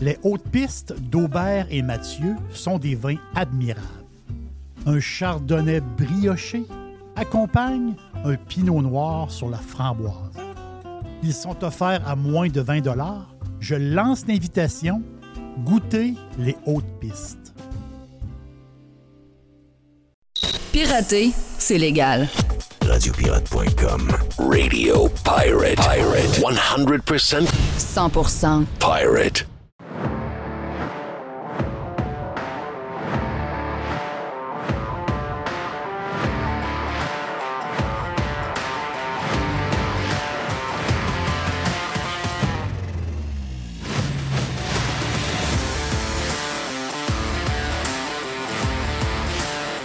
Les hautes pistes d'Aubert et Mathieu sont des vins admirables. Un chardonnay brioché accompagne un pinot noir sur la framboise. Ils sont offerts à moins de 20 Je lance l'invitation. Goûtez les hautes pistes. Pirater, c'est légal. Radiopirate.com Radio Pirate. Pirate. 100% 100% pirate.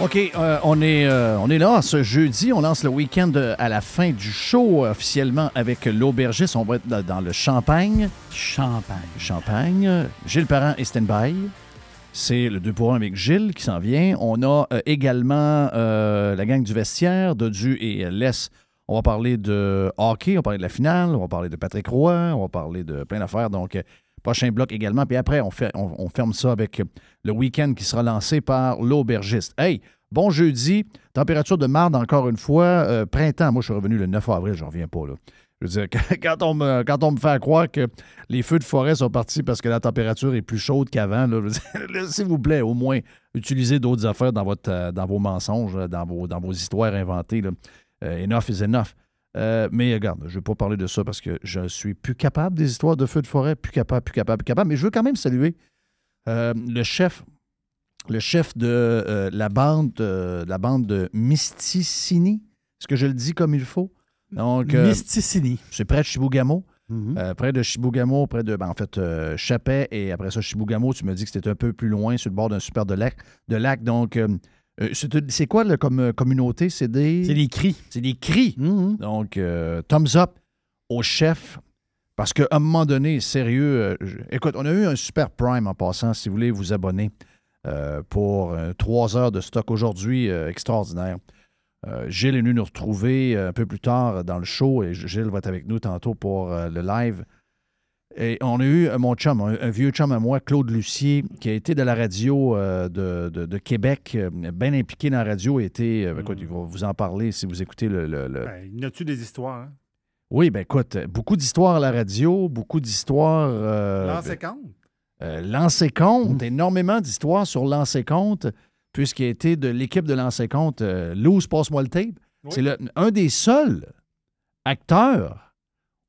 OK, euh, on, est, euh, on est là ce jeudi. On lance le week-end euh, à la fin du show officiellement avec l'aubergiste. On va être dans- le Champagne. Champagne. Champagne. Gilles Parent et Stand-by. C'est le 2 pour 1 avec Gilles qui s'en vient. On a euh, également la gang du vestiaire, Dodu et Les. On va parler de hockey, on va parler de la finale, on va parler de Patrick Roy, on va parler de plein d'affaires. Donc, prochain bloc également. Puis après, on, fait, on, on ferme ça avec le week-end qui sera lancé par l'aubergiste. Hey, bon jeudi, température de marde encore une fois, euh, printemps. Moi, je suis revenu le 9 avril, je reviens pas là. Je veux dire, quand on, me, quand on me fait croire que les feux de forêt sont partis parce que la température est plus chaude qu'avant, s'il vous plaît, au moins, utilisez d'autres affaires dans, euh, vos mensonges, là, dans vos, histoires inventées. Euh, enough is enough. Euh, mais regarde, je ne vais pas parler de ça parce que je suis plus capable des histoires de feux de forêt, plus capable, plus capable, plus capable. Mais je veux quand même saluer euh, le chef, le chef de euh, la bande, euh, la bande de Mysticini. Est-ce que je le dis comme il faut? Donc, Mysticini. c'est près de Chibougamau. Mhm. Euh, près de Chibougamau, près de, ben, en fait, Chapet et après ça, Chibougamau, tu me dis que c'était un peu plus loin, sur le bord d'un super de lac. De lac donc, c'est quoi là, comme communauté? C'est des... C'est les cris. C'est des cris. Mhm. Donc, thumbs up au chef. Parce qu'à un moment donné, sérieux, euh, je- écoute, on a eu un super prime en passant, si vous voulez vous abonner euh, pour euh, trois heures de stock aujourd'hui, extraordinaire. Gilles est venu nous retrouver un peu plus tard dans le show et Gilles va être avec nous tantôt pour le live. Et on a eu mon chum, un, un vieux chum à moi, Claude Lucier, qui a été de la radio euh, de, de- de Québec, euh, bien impliqué dans la radio. a été, euh, écoute, il va vous en parler si vous écoutez le- le- le, Ben, y en a-tu des histoires? Hein? Oui, ben écoute, beaucoup d'histoires à la radio, beaucoup d'histoires. euh, L'an 50? Euh, Lancé compte, énormément d'histoires sur Lancé compte, puisqu'il a été de l'équipe de Lancé compte, euh, Loose, passe-moi le tape. C'est un des seuls acteurs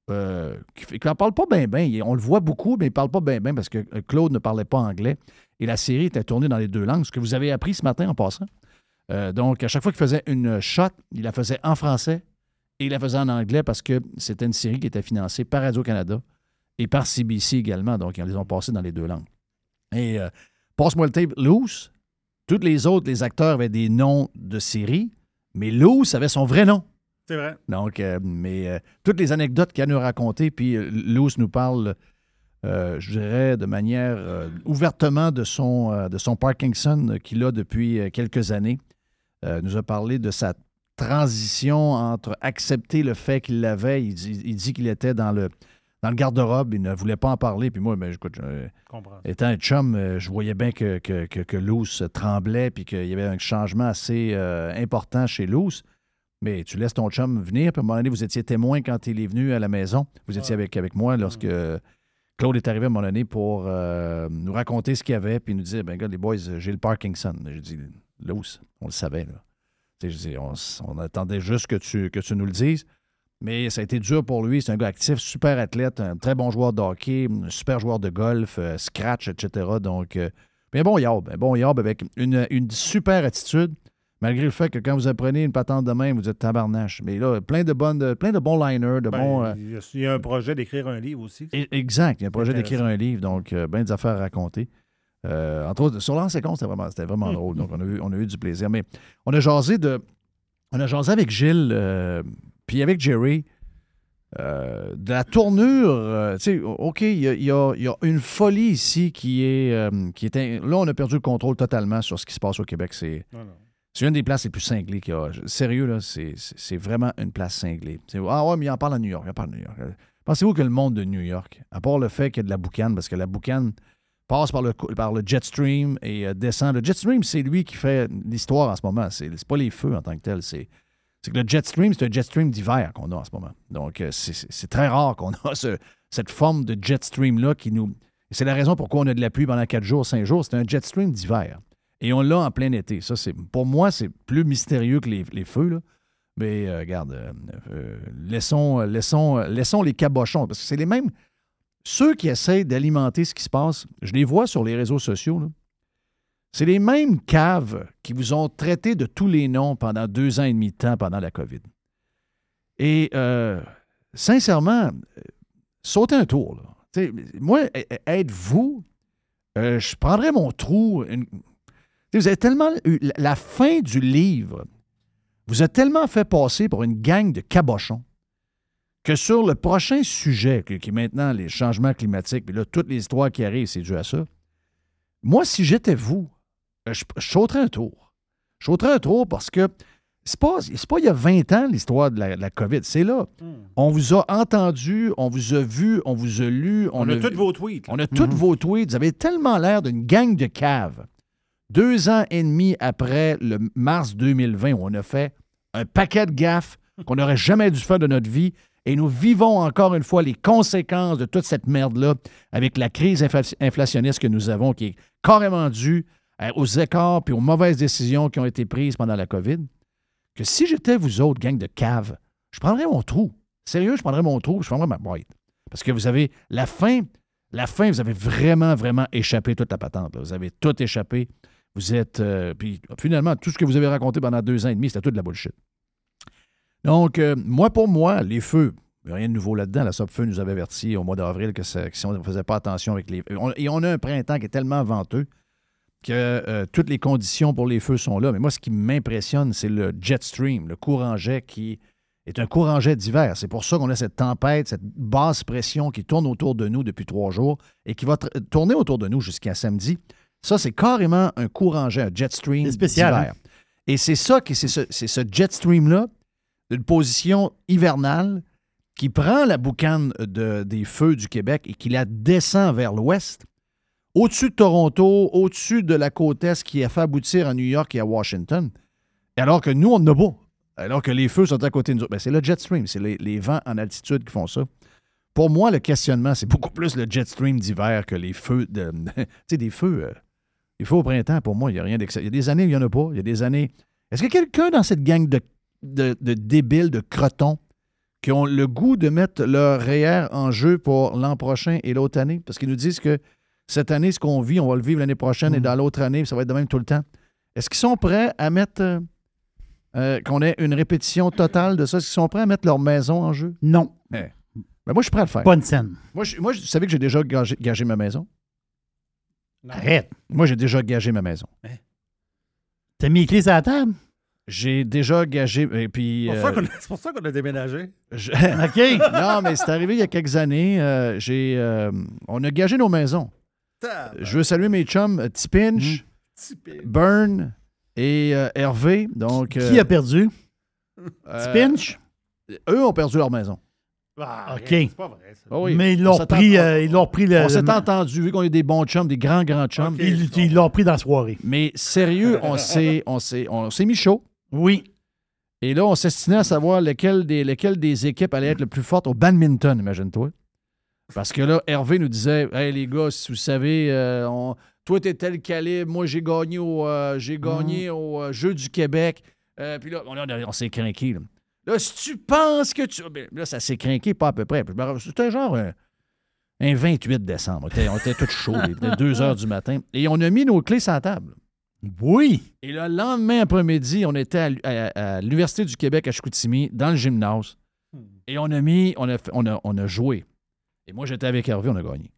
euh, qui ne parle pas bien, bien. On le voit beaucoup, mais il ne parle pas bien, bien parce que Claude ne parlait pas anglais. Et la série était tournée dans les deux langues, ce que vous avez appris ce matin en passant. Euh, donc, à chaque fois qu'il faisait une shot, il la faisait en français et il la faisait en anglais parce que c'était une série qui était financée par Radio-Canada et par CBC également. Donc, ils les ont passés dans les deux langues. Et euh, passe-moi le tape, Loose. Tous les autres, les acteurs avaient des noms de séries, mais Loose avait son vrai nom. C'est vrai. Donc, euh, mais euh, toutes les anecdotes qu'il a nous racontées, puis Luce nous parle, je dirais, de manière ouvertement de son, de son Parkinson qu'il a depuis quelques années. Nous a parlé de sa transition entre accepter le fait qu'il l'avait. Il dit, il dit qu'il était dans le, dans le garde-robe, il ne voulait pas en parler. Puis moi, ben, écoute, étant un chum, euh, je voyais bien que, que, que, que Luce tremblait, puis qu'il y avait un changement assez euh, important chez Luce. Mais tu laisses ton chum venir, puis à un moment donné, vous étiez témoin quand il est venu à la maison. Vous étiez avec, avec moi lorsque Claude est arrivé à un moment donné pour euh, nous raconter ce qu'il y avait, puis nous dire, ben gars, les boys, j'ai le Parkinson. J'ai dit, Luce, on le savait, là. On, attendait juste que tu, que tu nous le dises. Mais ça a été dur pour lui. C'est un gars actif, super athlète, un très bon joueur de hockey, un super joueur de golf, euh, scratch, etc. Donc, euh, mais un bon yob, un bon yob avec une, une super attitude, malgré le fait que quand vous apprenez une patente de main, vous êtes tabarnache. Mais là, plein de, bonnes, plein de bons liners, de Ben, bons... euh, il y a- un projet d'écrire un livre aussi. E- Exact. Il y a un projet d'écrire un livre, donc euh, bien des affaires à raconter. Euh, entre autres, sur l'ancien compte, c'était vraiment, c'était vraiment drôle. Donc, on a, eu, on a eu du plaisir. Mais on a jasé de. On a jasé avec Gilles, euh, puis avec Jerry, euh, de la tournure. tu sais, OK, il y y a- il y a une folie ici qui est, qui est. in- Là, on a perdu le contrôle totalement sur ce qui se passe au Québec. C'est. C'est une des places les plus cinglées qu'il y a. Sérieux, là, c'est, vraiment une place cinglée. C'est- ah ouais, mais il en parle à New York. Il en parle à New York. Pensez-vous que le monde de New York, à part le fait qu'il y a de la boucane, parce que la boucane passe par le, par le jet stream et euh, descend. Le jet stream, c'est lui qui fait l'histoire en ce moment. C'est, c'est pas les feux en tant que tel. C'est, que le jet stream, c'est un jet stream d'hiver qu'on a en ce moment. Donc, euh, c'est, c'est- très rare qu'on a ce- cette forme de jet stream-là qui nous. c'est la raison pourquoi on a de la pluie pendant quatre jours, cinq jours. C'est un jet stream d'hiver. Et on l'a en plein été. Ça, c'est, pour moi, c'est plus mystérieux que les, les feux. Là. Mais euh, regarde, laissons, laissons, laissons les cabochons. Parce que c'est les mêmes. Ceux qui essayent d'alimenter ce qui se passe, je les vois sur les réseaux sociaux. C'est les mêmes caves qui vous ont traité de tous les noms pendant deux ans et demi de temps pendant la COVID. Et euh, sincèrement, sautez un tour. là. Moi, a- a- êtes-vous, euh, je prendrais mon trou. Vous avez tellement eu la- la fin du livre vous a tellement fait passer pour une gang de cabochons que sur le prochain sujet, qui est maintenant les changements climatiques, puis là, toutes les histoires qui arrivent, c'est dû à ça. Moi, si j'étais vous, euh, je, je sauterais un tour. Je sauterais un tour parce que c'est pas, c'est pas il y a 20 ans l'histoire de la, de la COVID, c'est là. On vous a entendu, on vous a vu, on vous a lu. On, a, vu- tous vos tweets. là. on a tous vos tweets. Vous avez tellement l'air d'une gang de caves. Deux ans et demi après le mars 2020, où on a fait un paquet de gaffes qu'on n'aurait jamais dû faire de notre vie. Et nous vivons encore une fois les conséquences de toute cette merde-là avec la crise infla- inflationniste que nous avons, qui est carrément due euh, aux écarts puis aux mauvaises décisions qui ont été prises pendant la COVID. Que si j'étais vous autres, gang de caves, je prendrais mon trou. Sérieux, je prendrais mon trou, je prendrais ma boîte. Parce que vous avez la fin, la fin, vous avez vraiment, vraiment échappé toute la patente. Vous avez tout échappé. Vous êtes. euh, puis finalement, tout ce que vous avez raconté pendant deux ans et demi, c'était tout de la bullshit. Donc, euh, moi, pour moi, les feux, rien de nouveau là-dedans. La SOPFEU nous avait averti au mois d'avril que, que si on ne faisait pas attention avec les. on- et on a un printemps qui est tellement venteux que euh, toutes les conditions pour les feux sont là. Mais moi, ce qui m'impressionne, c'est le jet stream, le courant jet qui est un courant jet d'hiver. C'est pour ça qu'on a cette tempête, cette basse pression qui tourne autour de nous depuis trois jours et qui va tr- tourner autour de nous jusqu'à samedi. Ça, c'est carrément un courant jet, un jet stream spécial, d'hiver. Et c'est ça, qui- c'est ce, c'est ce jet stream-là, d'une position hivernale, qui prend la boucane de- des feux du Québec et qui la descend vers l'ouest, au-dessus de Toronto, au-dessus de la côte est qui a fait aboutir à New York et à Washington, alors que nous, on n'a pas. Alors que les feux sont à côté de nous. Ben, c'est le jet stream, c'est les, vents en altitude qui font ça. pour moi, le questionnement, c'est beaucoup plus le jet stream d'hiver que les feux de. tu sais, des feux. euh, les feux au printemps, pour moi, il n'y a rien d'excellent. Il y a des années il n'y en a pas. Il y a des années. Est-ce que quelqu'un dans cette gang de, de, de débiles, de crotons, qui ont le goût de mettre leur REER en jeu pour l'an prochain et l'autre année? Parce qu'ils nous disent que cette année, ce qu'on vit, on va le vivre l'année prochaine et Mm. dans l'autre année, ça va être de même tout le temps. Est-ce qu'ils sont prêts à mettre. euh, euh, qu'on ait une répétition totale de ça? Est-ce qu'ils sont prêts à mettre leur maison en jeu? Non, Ben, moi, je suis prêt à le faire. une scène. Moi, je, moi, je- savez que j'ai déjà gagé, gagé ma maison? Arrête. Moi, j'ai déjà gagé ma maison. T'as mis les clés sur la table? J'ai déjà gagé. Et puis. C'est pour euh, ça qu'on a- C'est pour ça qu'on a déménagé. je- OK. non, mais c'est arrivé il y a quelques années. euh, j'ai, euh, on a gagé nos maisons. Je veux saluer mes chums euh, Tipinch, Burn et euh, Hervé. Donc, euh, Qui a perdu? euh, Pinch? Eux ont perdu leur maison. Ah, OK. C'est pas vrai, ça. Ah oui. Mais ils On l'ont pris, euh, ils l'ont pris le. On s'est le- entendu, vu qu'on est des bons chums, des grands, grands chums. Ils l'ont pris dans la soirée. Mais sérieux, on s'est, on s'est, on s'est mis chaud. Oui. Et là, on s'estinait à savoir lequel des, lequel des équipes allait être le plus forte au badminton, imagine-toi. Parce que là, Hervé nous disait Hey les gars, si vous savez, euh, on- toi, t'es tel calibre, moi, j'ai gagné au, euh, j'ai gagné au euh, Jeu du Québec. Puis là, on, s'est craqué. Là. Là, si tu penses que tu. ben, là, ça s'est craqué pas à peu près. C'était genre un, un 28 décembre. On était, on était tous chauds, il était 2 heures du matin. Et on a mis nos clés sur la table. Oui. Et le lendemain après-midi, on était à, l'U- à- à l'Université du Québec à Chicoutimi, dans le gymnase. Et on a mis, on a, on a, on a joué. Et moi, j'étais avec Hervé, on a gagné.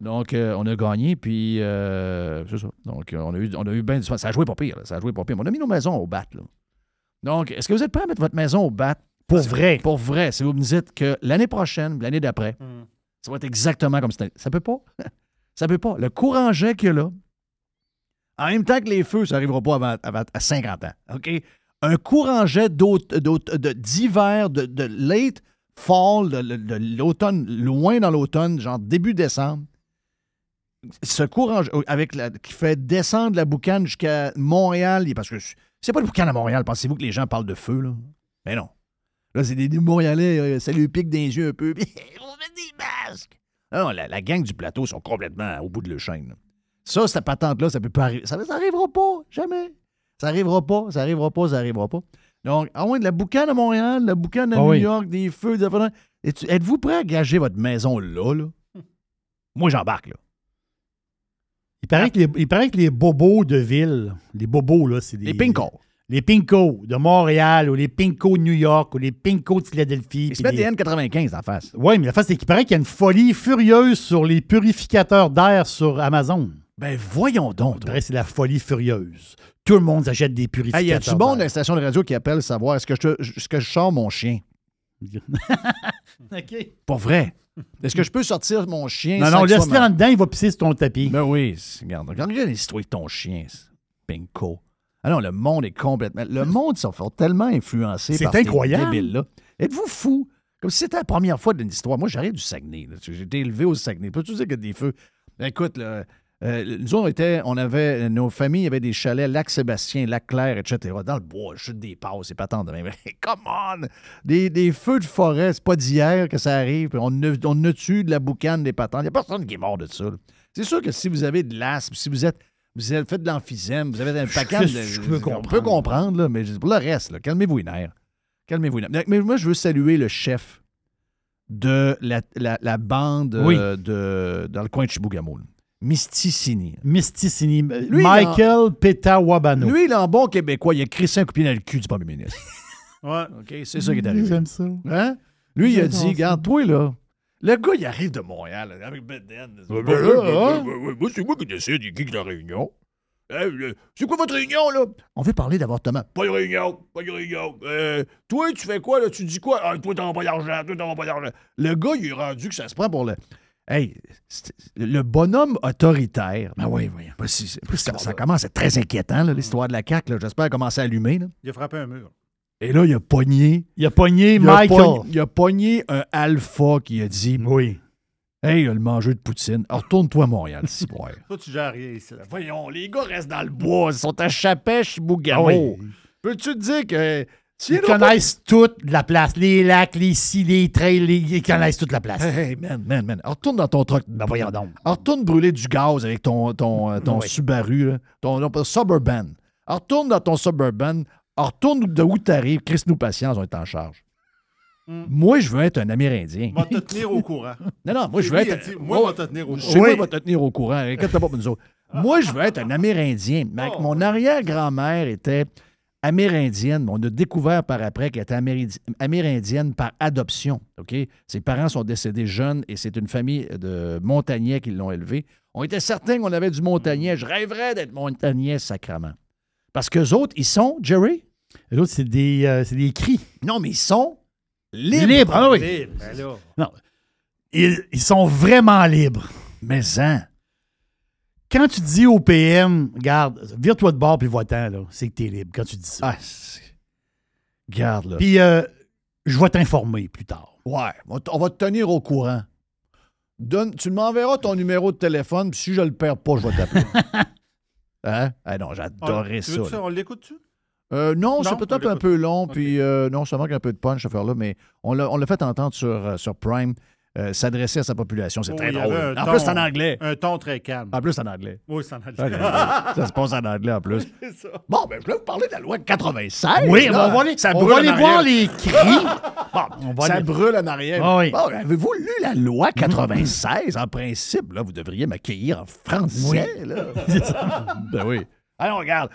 Donc, euh, on a gagné, puis euh, c'est ça. Donc, euh, on a eu, on a eu bien du fun. Ça a joué pas pire, là. ça a joué pas pire. Mais on a mis nos maisons au bat, là. Donc, est-ce que vous êtes prêts à mettre votre maison au bat? Pour vrai. Pour vrai. Si vous me dites que l'année prochaine, l'année d'après, Hmm. ça va être exactement comme c'était. Ça peut pas. ça peut pas. Le courant jet qu'il y a là, en même temps que les feux, ça n'arrivera pas avant, à 50 ans. OK? Un courant jet d'hiver, de, de late fall, de, l'automne, loin dans l'automne, genre début décembre. Ce courant jet- avec qui fait descendre la boucane jusqu'à Montréal, parce que c'est pas le boucan à Montréal, pensez-vous que les gens parlent de feu, là? Mais non. Là, c'est des, Montréalais, euh, ça lui pique des yeux un peu. on met des masques. Non, la, gang du plateau sont complètement au bout de le chaîne. Ça, cette patente-là, ça peut pas arriver. Ça, ça arrivera pas, jamais. Ça arrivera pas, ça arrivera pas, ça arrivera pas. Donc, à moins de la boucane à Montréal, la boucane à Ah New oui. York, des feux, des Êtes-vous prêt à gager votre maison là, là? Moi, j'embarque, là. Il paraît, que les, il paraît que les bobos de ville, les bobos, là, c'est des. Les Pinko. Les Pinko de Montréal ou les Pinko de New York ou les Pinko de Philadelphie. Ils se mettent des N95 en face. Oui, mais la face, c'est qu'il paraît qu'il y a une folie furieuse sur les purificateurs d'air sur Amazon. Ben, voyons donc. Il c'est la folie furieuse. Tout le monde achète des purificateurs Hey, y a-tu bon dans d'air. la station de radio qui appelle savoir est-ce que je, est-ce que je sors mon chien? OK. Pour vrai. Est-ce que je peux sortir mon chien? Non, non, laisse-le ma- en dedans, il va pisser sur ton tapis. Ben oui, regarde, regarde l'histoire de ton chien, Pinko. Ah non, le monde est complètement. Le monde s'en fait tellement influencé C'est par ces incroyable. débiles-là. Êtes-vous fou? Comme si c'était la première fois d'une histoire. Moi, j'arrive du Saguenay. là. J'ai été élevé au Saguenay. Peux-tu dire qu'il y a des feux? Ben, écoute, là, euh, nous autres, on était, on avait, nos familles avaient des chalets, Lac-Sébastien, Lac-Clair, etc., dans le bois, chute des passes, c'est pas tant de même. Come on! Des, des feux de forêt, c'est pas d'hier que ça arrive. puis On a tué de la boucane, des patentes. Il n'y a personne qui est mort de ça. C'est sûr que si vous avez de l'asthme, si vous êtes vous avez fait de l'emphysème, vous avez un paquet de. je peux on comprendre. peut comprendre, là, mais pour le reste, calmez-vous les nerfs. Calmez-vous les nerfs. Mais moi, je veux saluer le chef de la, la- la bande Oui. euh, de, dans le coin de Chibougamau. Là. Mysticini. Mysticini. Lui, Michael Petawabano. Lui, il est en bon québécois, il a crissé un coup de pied dans le cul du premier ministre. Ouais. OK? C'est ça qui est arrivé. J'aime ça. Hein? Lui, il a dit, regarde, toi, là, le gars, il arrive de Montréal, là, avec Beden. Moi, c'est moi qui décide qui est la réunion. Le- C'est quoi votre réunion, là? On veut parler d'avortement. Pas de réunion, pas de réunion. Euh, toi, tu fais quoi, là? Tu dis quoi? Ah, toi, t'en pas d'argent, toi, t'en pas d'argent. Le gars, il est rendu que ça se prend pour le... Hey, le bonhomme autoritaire... Ben oui, oui. ça, ça commence à être très inquiétant, là, l'histoire de la CAQ. là. J'espère commencer à allumer. Là. Il a frappé un mur. Et là, il a pogné... Il a pogné Il a, Michael. pogné, il a pogné un alpha qui a dit Oui. Hey, le mangeur de poutine, retourne-toi à Montréal, si Toi, tu gères rien ici. là. Voyons, les gars restent dans le bois, ils sont à Chapèche, Ah Bougamo. oui. Peux-tu te dire que Ils connaissent toute la place. Les lacs, les ci, les trails, les- ils connaissent toute la place. Hey, hey, man, man, man. Alors, retourne dans ton truck. Ben voyons donc. Alors, retourne brûler du gaz avec ton, ton, euh, ton Oui. Subaru, là, ton, ton Suburban. Alors, retourne dans ton Suburban. Alors, retourne de où t'arrives. Chris nous patience, on est en charge. Hmm. Moi, je veux être un Amérindien. Va te tenir au courant. Non, non, moi, je veux Lui, être. dit, moi, Ouais, va te tenir au courant. moi va te tenir au courant. Inquiète-toi pas pour nous autres. Moi, je veux être un Amérindien. Oh. Mon arrière-grand-mère était amérindienne. On a découvert par après qu'elle était améri- amérindienne par adoption. OK? Ses parents sont décédés jeunes et c'est une famille de montagnais qui l'ont élevée. On était certains qu'on avait du montagnais. Je rêverais d'être montagnais sacrament. Parce qu'eux autres, ils sont, Jerry? C'est des, euh, c'est des cris. Non, mais ils sont libres. Libres, ah oui. Ils, ils sont vraiment libres. Mais hein? Quand tu dis au PM, regarde, vire-toi de bord puis votant, là, c'est que t'es libre quand tu dis ça. Ah, Garde, là. Puis euh, je vais t'informer plus tard. Ouais, on va te tenir au courant. Donne, tu m'enverras ton numéro de téléphone, puis si je le perds pas, je vais t'appeler. hein? Ah non, j'adorais Tu ça. là. On l'écoute-tu? Euh, non, Non, c'est peut-être un peu long, puis euh, non, ça manque un peu de punch, cette affaire-là, mais on l'a on l'a fait entendre sur, euh, sur Prime, euh, s'adresser à sa population. C'est Oh, très drôle. En ton- plus, c'est en anglais. Un ton très calme. En plus, c'est en anglais. Oui, ça en a Ok. ça se passe en anglais en plus. C'est ça. Bon, ben, je voulais vous parler de la loi de 96. Oui, là. on va aller, ça on brûle va en aller arrière. voir les cris. Bon, on va Ça aller- brûle en arrière. Ah oui. Bon, avez-vous lu la loi 96? En principe, là, vous devriez m'accueillir en français. Là. ben oui. Alors, regarde.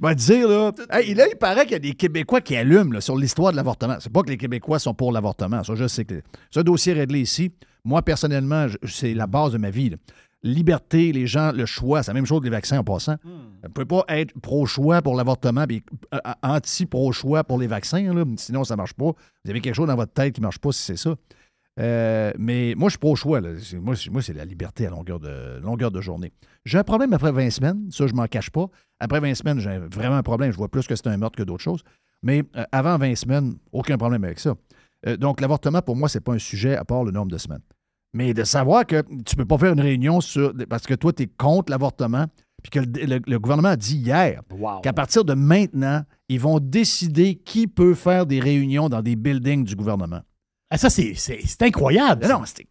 On va dire, là, hey, là, il paraît qu'il y a des Québécois qui allument là, sur l'histoire de l'avortement. C'est pas que les Québécois sont pour l'avortement. Ça, je sais que ce dossier est réglé ici. Moi, personnellement, c'est la base de ma vie. là. Liberté, les gens, le choix, c'est la même chose que les vaccins en passant. Vous ne pouvez pas être pro-choix pour l'avortement et anti-pro-choix pour les vaccins. là. Sinon, ça ne marche pas. Vous avez quelque chose dans votre tête qui ne marche pas si c'est ça. Euh, mais moi, je suis pro-choix. là. C'est- Moi, c'est- la liberté à longueur de, longueur de journée. J'ai un problème après 20 semaines. Ça, je m'en cache pas. Après 20 semaines, j'ai vraiment un problème. Je vois plus que c'est un meurtre que d'autres choses. Mais euh, avant 20 semaines, aucun problème avec ça. Euh, donc, l'avortement, pour moi, c'est pas un sujet à part le nombre de semaines. Mais de savoir que tu peux pas faire une réunion sur. Parce que toi, tu es contre l'avortement, puis que le, le- le gouvernement a dit hier qu'à partir de maintenant, ils vont décider qui peut faire des réunions dans des buildings du gouvernement. Ah, ça, c'est, c'est, c'est incroyable. Non, non, c'était.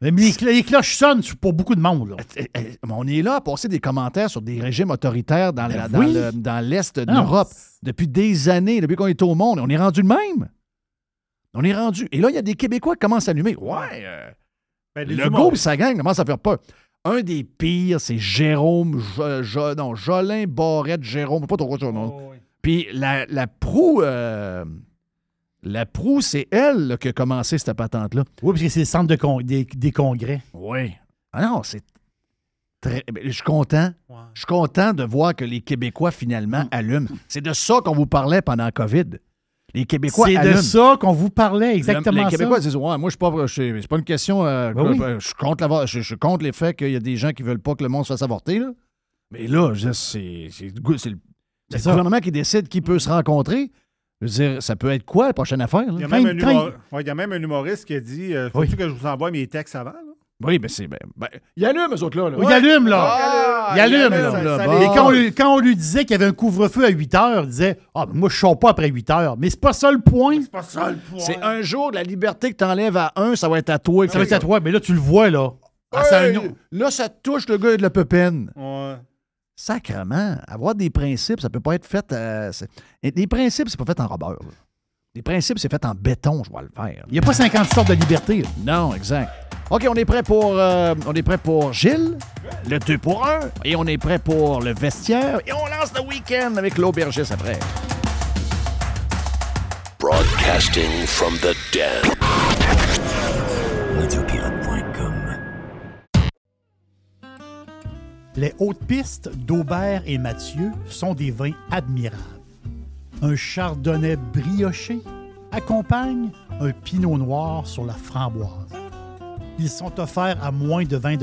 Mais les, cl- les cloches sonnent pour beaucoup de monde. Là. Eh, eh, On est là à passer des commentaires sur des régimes autoritaires dans, la- dans oui. le- dans l'Est de Non. l'Europe depuis des années, depuis qu'on est au monde. On est rendu le même. On est rendu. Et là, il y a des Québécois qui commencent à allumer. Ouais, euh, Ben, le go et sa gang commence à faire peur. Un des pires, c'est Jérôme, Jo- Jo- non, Jolin Barrette, Jérôme, pas trop quoi son nom. Oh, oui. Puis la, la proue, euh, la proue, c'est elle là, qui a commencé cette patente-là. Oui, parce que c'est le centre de con- des, des congrès. Oui. Ah non, c'est très. ben, Je suis content. Ouais. Je suis content de voir que les Québécois, finalement, Mm. allument. C'est de ça qu'on vous parlait pendant la COVID. Les Québécois C'est de ça qu'on vous parlait, exactement Les Québécois ça. disent Ouais, moi, je suis pas. je- C'est pas une question. euh, Ben oui. je, contre l'avor- je, contre les faits qu'il y a des gens qui veulent pas que le monde se fasse avorter. Là. Mais là, c'est le le, gouvernement qui décide qui peut se rencontrer. Je veux dire, ça peut être quoi la prochaine affaire? Il y, a même un quand humor- ouais, il y a même un humoriste qui a dit euh, Faut-tu Oui. que je vous envoie mes textes avant là? Oui, mais c'est. Ben, ben, il allume, eux autres, là. là. Oui, il allume, là. Ah, il allume, là. là. Ça- Bon. ça- Et quand on, lui, quand on lui disait qu'il y avait un couvre-feu à 8 heures, il disait Ah, ben moi, je sors pas après 8 heures. Mais c'est pas ça le point. C'est pas ça le point. C'est un jour de la liberté que t'enlèves à un, ça va être à toi. Ça va être à toi. Mais là, tu le vois, là. Ah, Hey, Là, ça touche le gars de la pépine. Ouais. Sacrement. Avoir des principes, ça peut pas être fait. euh, les principes, c'est pas fait en robeur. là. Les principes, c'est fait en béton, je vais le faire. Il n'y a pas 50 sortes de liberté. là. Non, exact. OK, on est prêt pour euh, on est prêt pour Gilles, le 2 pour 1, et on est prêt pour le vestiaire, et on lance le week-end avec l'aubergiste après. Broadcasting from the den. Les hautes pistes d'Aubert et Mathieu sont des vins admirables. Un chardonnay brioché accompagne un pinot noir sur la framboise. Ils sont offerts à moins de 20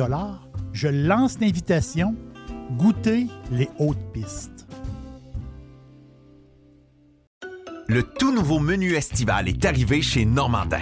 Je lance l'invitation. Goûtez les hautes pistes. Le tout nouveau menu estival est arrivé chez Normandin.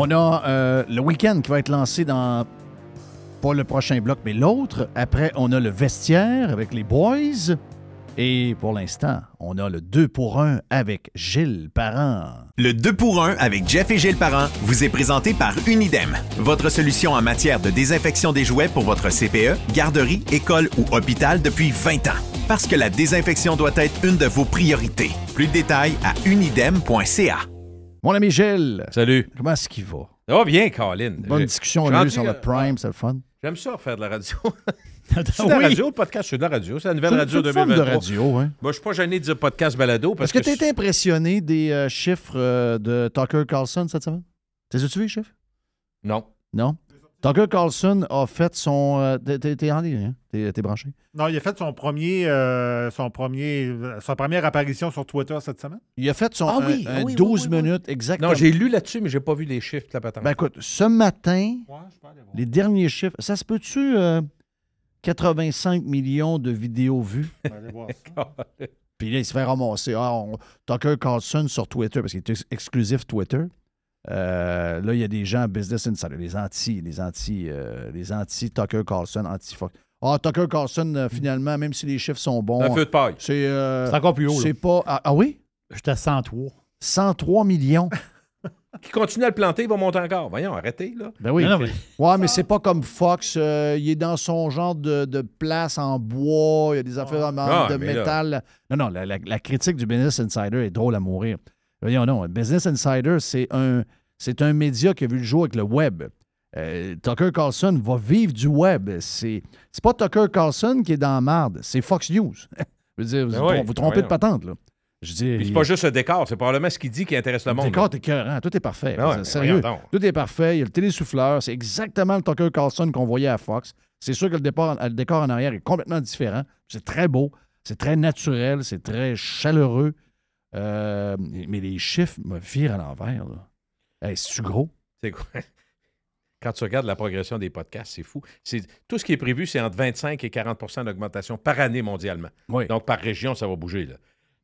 On a euh, le week-end qui va être lancé dans pas le prochain bloc, mais l'autre. Après, on a le vestiaire avec les boys. Et pour l'instant, on a le 2 pour 1 avec Gilles Parent. Le 2 pour 1 avec Jeff et Gilles Parent vous est présenté par Unidem, votre solution en matière de désinfection des jouets pour votre CPE, garderie, école ou hôpital depuis 20 ans. Parce que la désinfection doit être une de vos priorités. Plus de détails à unidem.ca. Mon ami Gilles, Salut. comment est-ce qu'il va? Ça va bien, Colin. Bonne discussion on a sur le Prime, c'est le fun. J'aime ça, faire de la radio. c'est de la radio, le podcast, c'est de la radio. C'est la nouvelle radio une forme 2023. de radio, hein? Moi, je suis pas gêné de dire podcast balado parce Est-ce que tu été impressionné des euh, chiffres euh, de Tucker Carlson cette semaine? T'es as-tu vu les chiffres? Non. Non? Tucker Carlson a fait son. euh, t'es- en ligne, hein? T'es t'es branché? Non, il a fait son premier, euh, son premier, sa première apparition sur Twitter cette semaine. Il a fait son Ah oui, un- ah un oui, oui, 12 oui, oui. minutes exactement. Non, j'ai lu là-dessus, mais j'ai pas vu les chiffres de la patente. Ben écoute, ce matin, Ouais, je peux aller voir. les derniers chiffres, ça se peut-tu euh, 85 millions de vidéos vues? Je vais aller voir ça. Puis là, il se fait ramasser. Ah, on- Tucker Carlson sur Twitter, parce qu'il est ex- exclusif Twitter. Euh, là, il y a des gens Business Insider, les anti, les anti, euh, les anti Tucker Carlson, anti Fox. Ah, Tucker Carlson, euh, finalement, même si les chiffres sont bons, Un feu de paille. c'est euh, encore plus haut. c'est pas. Ah, ah oui? J'étais à 103. 103 millions. Qui continue à le planter, il va monter encore. Voyons, arrêtez, là. Ben oui. Non, non, mais- Ouais, mais c'est pas comme Fox. euh, il est dans son genre de, de place en bois. Il y a des affaires en- Ah, de métal. Non, non, la, la- la critique du Business Insider est drôle à mourir. Voyons, non. Business Insider, c'est un, c'est un média qui a vu le jour avec le web. Euh, Tucker Carlson va vivre du web. C'est, pas Tucker Carlson qui est dans la marde, c'est Fox News. Je veux dire, vous, Ben vous oui, vous trompez de patente, là. Je dis, c'est pas juste le décor, c'est probablement ce qu'il dit qui intéresse le monde. D'accord, t'es cœur, Tout est parfait. Ah ouais, C'est mais sérieux. Tout est parfait. Il y a le télésouffleur. C'est exactement le Tucker Carlson qu'on voyait à Fox. C'est sûr que le, départ, le décor en arrière est complètement différent. C'est très beau. C'est très naturel. C'est très chaleureux. Euh, mais les chiffres me virent à l'envers. Hey, C'est-tu gros? C'est quoi? Quand tu regardes la progression des podcasts, c'est fou. C'est, tout ce qui est prévu, c'est entre 25 et 40% d'augmentation par année mondialement. Oui. Donc, par région, ça va bouger. Là.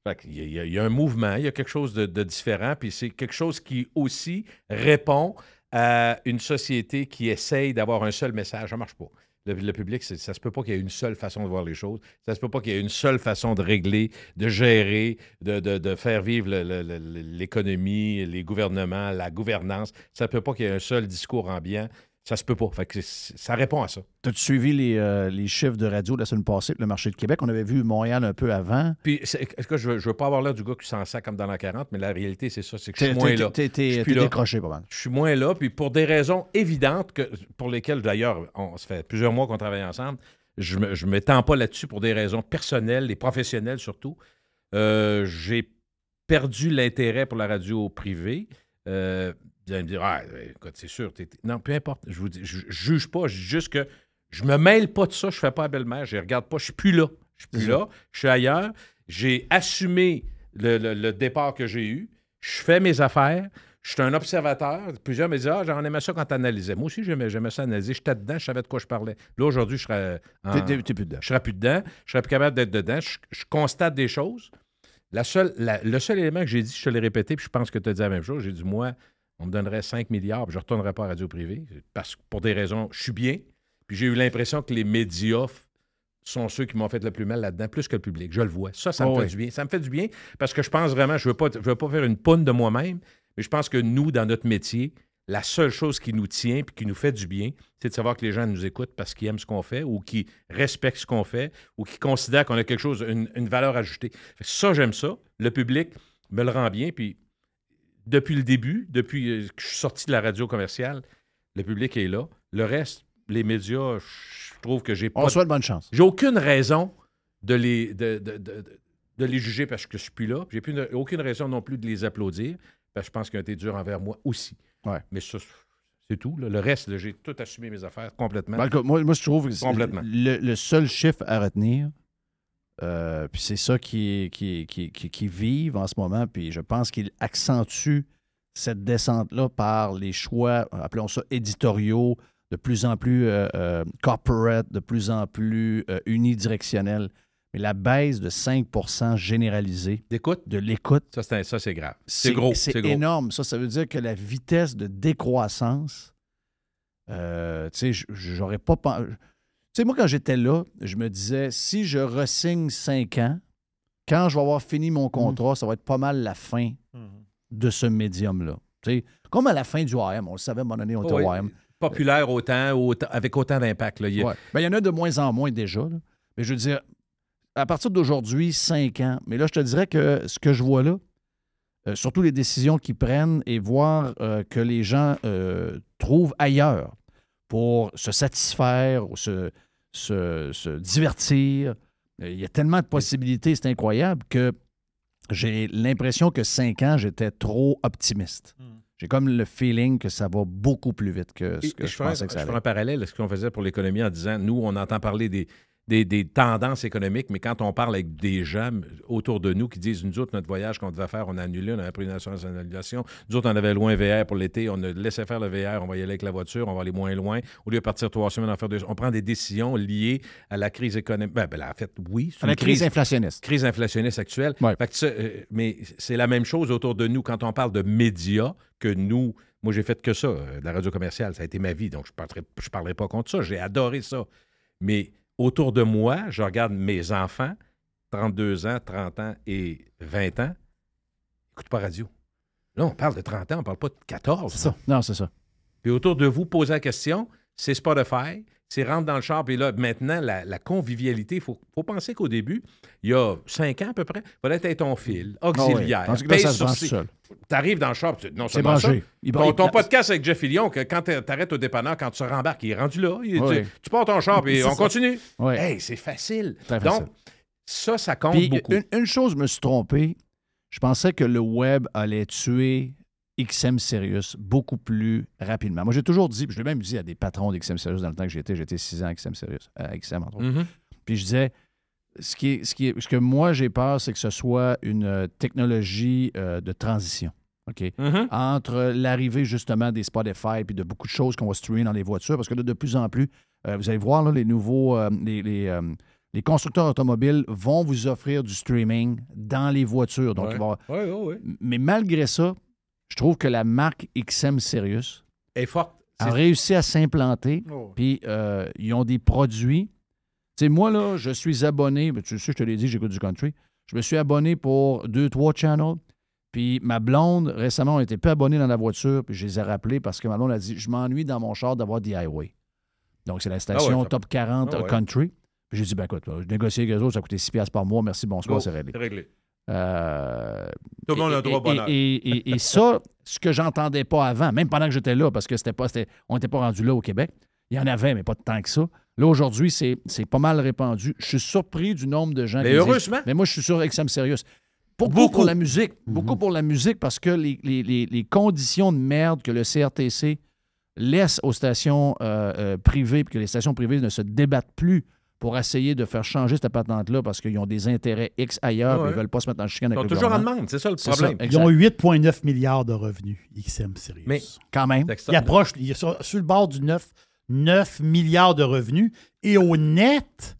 Fait qu'il y a- il y, a- il y a un mouvement, il y a quelque chose de, de différent, puis c'est quelque chose qui aussi répond à une société qui essaye d'avoir un seul message. Ça ne marche pas. Le, public, ça se peut pas qu'il y ait une seule façon de voir les choses. Ça se peut pas qu'il y ait une seule façon de régler, de gérer, de, de- de faire vivre l'économie, les gouvernements, la gouvernance. Ça ne peut pas qu'il y ait un seul discours ambiant. Ça se peut pas. Fait que ça répond à ça. As-tu suivi les, euh, les chiffres de radio la semaine passée pour le marché de Québec? On avait vu Montréal un peu avant. Puis, est-ce que je veux, je veux pas avoir l'air du gars qui s'en sent comme dans la 40, mais la réalité, c'est ça, c'est que je suis moins là. t'es- décroché pas mal. Je suis moins là, puis pour des raisons évidentes, que, pour lesquelles d'ailleurs, on, ça fait plusieurs mois qu'on travaille ensemble, je me, je m'étends pas là-dessus pour des raisons personnelles et professionnelles surtout. Euh, j'ai perdu l'intérêt pour la radio privée. Euh, vous allez me dire, ah, écoute, c'est sûr. t'es- t'es- Non, peu importe. Je vous dis, je, juge pas. Je dis juste que je me mêle pas de ça. Je fais pas à belle-mère. Je regarde pas. Je suis plus là. Je suis plus là. Je suis ailleurs. J'ai assumé le, le- le départ que j'ai eu. Je fais mes affaires. Je suis un observateur. Plusieurs me disent Ah, j'en aimais ça quand tu analysais. Moi aussi, j'aimais, j'aimais ça analyser. J'étais dedans, je savais de quoi je parlais. Là, aujourd'hui, je serais. en- T'es- t'es- t'es plus dedans. Je serais plus dedans. Je serais plus capable d'être dedans. Je, je constate des choses. La seule, la- le seul élément que j'ai dit, je te l'ai répété, puis je pense que tu as dit la même chose. J'ai dit Moi, on me donnerait 5 milliards, puis je ne retournerais pas à radio privée. Parce que pour des raisons, je suis bien. Puis j'ai eu l'impression que les médias sont ceux qui m'ont fait le plus mal là-dedans, plus que le public. Je le vois. Ça, ça me Oh fait oui. du bien. Ça me fait du bien parce que je pense vraiment, je ne veux, pas- je veux pas faire une poune de moi-même, mais je pense que nous, dans notre métier, la seule chose qui nous tient puis qui nous fait du bien, c'est de savoir que les gens nous écoutent parce qu'ils aiment ce qu'on fait ou qu'ils respectent ce qu'on fait ou qu'ils considèrent qu'on a quelque chose, une, une valeur ajoutée. Ça, j'aime ça. Le public me le rend bien. Puis depuis le début, depuis euh, que je suis sorti de la radio commerciale, le public est là. Le reste, les médias, je trouve que j'ai pas. On souhaite bonne chance. J'ai aucune raison de les, de, de- de- de- les juger parce que je suis plus là. J'ai plus une- aucune raison non plus de les applaudir parce que je pense qu'ils ont été durs envers moi aussi. Ouais. Mais ça, c'est tout. là. Le reste, j'ai tout assumé mes affaires complètement. Ben, moi, moi, je trouve que c'est Complètement. le, le seul chiffre à retenir, euh, puis c'est ça qui, qui, qui, qui, qui vive en ce moment, puis je pense qu'il accentue cette descente-là par les choix, appelons ça éditoriaux, de plus en plus euh, euh, corporate, de plus en plus unidirectionnels. Mais la baisse de 5% généralisée D'écoute, de l'écoute, ça, c'est, ça, c'est grave. C'est gros. c'est énorme. Ça, ça veut dire que la vitesse de décroissance, tu sais, j'aurais pas pen- Tu sais, moi, quand j'étais là, je me disais, si je ressigne 5 ans, quand je vais avoir fini mon contrat, ça va être pas mal la fin de ce médium-là. Tu sais, comme à la fin du AM, on le savait à un moment donné, on était oui. au AM. Populaire autant, autant- avec autant d'impact. Il Ouais. Ben, il y en a de moins en moins déjà. là. Mais je veux dire, à partir d'aujourd'hui, 5 ans. Mais là, je te dirais que ce que je vois là, euh, surtout les décisions qu'ils prennent et voir euh, que les gens euh, trouvent ailleurs pour se satisfaire ou se, se- se divertir. Euh, Il y a tellement de possibilités, c'est incroyable, que j'ai l'impression que 5 ans, j'étais trop optimiste. J'ai comme le feeling que ça va beaucoup plus vite que ce que et je, ferai- pensais que ça je allait. ferai un parallèle à ce qu'on faisait pour l'économie en disant, nous, on entend parler des, des, des tendances économiques, mais quand on parle avec des gens autour de nous qui disent, nous autres, notre voyage qu'on devait faire, on a annulé, on avait pris une assurance d'annulation. Nous autres, on avait loin VR pour l'été, on a laissé faire le VR, on va y aller avec la voiture, on va aller moins loin. Au lieu de partir trois semaines, en faire deux. On prend des décisions liées à la crise économique. Ben, ben, en fait, oui, c'est À la crise inflationniste. crise inflationniste actuelle. Ouais. Fait que ça, euh, mais c'est la même chose autour de nous quand on parle de médias que nous. Moi, j'ai fait que ça, euh, de la radio commerciale. Ça a été ma vie, donc je ne parlerai, je parlerai pas contre ça. J'ai adoré ça. Mais autour de moi, je regarde mes enfants, 32 ans, 30 ans et 20 ans, écoute pas radio. Là, on parle de 30 ans, on parle pas de 14. C'est ça. Non, c'est ça. Puis autour de vous, posez la question, c'est Spotify, c'est rentre dans le char, puis là, maintenant, la, la convivialité, il faut, faut penser qu'au début, il y a cinq ans à peu près, il fallait être ton fil, auxiliaire, Ah Tandis que là, ça se seul. T'arrives dans le tu- non C'est seulement ça. Il- ton, ton podcast avec Jeff Fillion, que quand t'a- t'arrêtes au dépanneur, quand tu rembarques, il est rendu là. Il- Oui. tu, tu pars ton puis C'est on ça. continue. Oui. Hey, c'est facile. Très facile. Donc, ça, ça compte Puis, beaucoup. une, une chose, je me suis trompé. Je pensais que le web allait tuer XM Sirius beaucoup plus rapidement. Moi, j'ai toujours dit, puis je l'ai même dit à des patrons d'XM Sirius dans le temps que j'étais, j'étais six ans à XM Sirius, à XM entre autres. Mhm. Puis je disais, ce, qui est, ce, qui est- ce que moi j'ai peur, c'est que ce soit une euh, technologie euh, de transition. OK? Mhm. Entre l'arrivée justement des Spotify puis de beaucoup de choses qu'on va streamer dans les voitures, parce que là, de plus en plus, euh, vous allez voir, là, les nouveaux, euh, les, les, euh, les constructeurs automobiles vont vous offrir du streaming dans les voitures. Donc, Ouais. va ouais, ouais. Mais malgré ça, je trouve que la marque XM Sirius Elle est forte. a réussi à s'implanter. Oh. Puis euh, ils ont des produits. Tu sais, moi, là, je suis abonné, ben, tu sais, je te l'ai dit, j'écoute du country. Je me suis abonné pour deux, trois channels. Puis ma blonde, récemment, on était peu abonnés dans la voiture, puis je les ai rappelés parce que ma blonde a dit Je m'ennuie dans mon char d'avoir des highway. Donc, c'est la station ça- Top 40 Ah ouais. country. Puis j'ai dit Ben écoute, je négocie avec eux autres, ça coûtait 6 piastres par mois, merci, bonsoir, c'est réglé. C'est réglé. Euh, Tout le monde a et- droit au et- bonheur. Et, et- et ça, ce que j'entendais pas avant, même pendant que j'étais là, parce que c'était pas, c'était- on n'était pas rendu là au Québec, Il y en avait, mais pas de tant que ça. Là, aujourd'hui, c'est c'est pas mal répandu. Je suis surpris du nombre de gens Mais qui me disent- heureusement. mais moi, je suis sur XM Sirius. Beaucoup, Beaucoup. pour la musique? Beaucoup pour la musique? Parce que les, les- les- les conditions de merde que le CRTC laisse aux stations euh, euh, privées, puis que les stations privées ne se débattent plus pour essayer de faire changer cette patente-là parce qu'ils ont des intérêts X ailleurs, Ouais. puis ils veulent pas se mettre en chicane Ils avec sont le toujours en demande, c'est ça le problème. ça, Ils ont 8,9 milliards de revenus, XM Sirius. Mais- Quand même. Ils approchent, ils sont sur le bord du 9, 9 milliards de revenus. Et au net,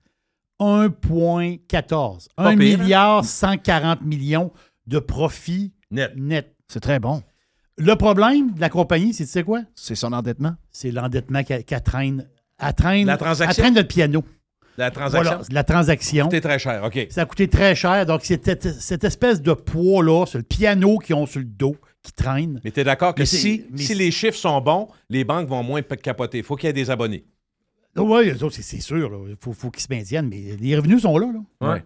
1,14. Pas 1 pire, hein? milliard 140 millions de profits Net. net. C'est très bon. Le problème de la compagnie, c'est tu sais quoi? C'est son endettement. C'est l'endettement qu'elle qu'elle traîne. Elle traîne, La transaction? elle traîne le piano. La transaction? Voilà, la transaction. C'était très cher, OK. Ça a coûté très cher. Donc, c'était cette espèce de poids-là, c'est le piano qu'ils ont sur le dos, qui traîne. Mais tu es d'accord que si, mais si c'est- les chiffres sont bons, les banques vont moins capoter. Il faut qu'il y ait des abonnés. Oui, eux autres, c'est sûr. là. Il faut, faut qu'ils se maintiennent, mais les revenus sont là. là. Ouais.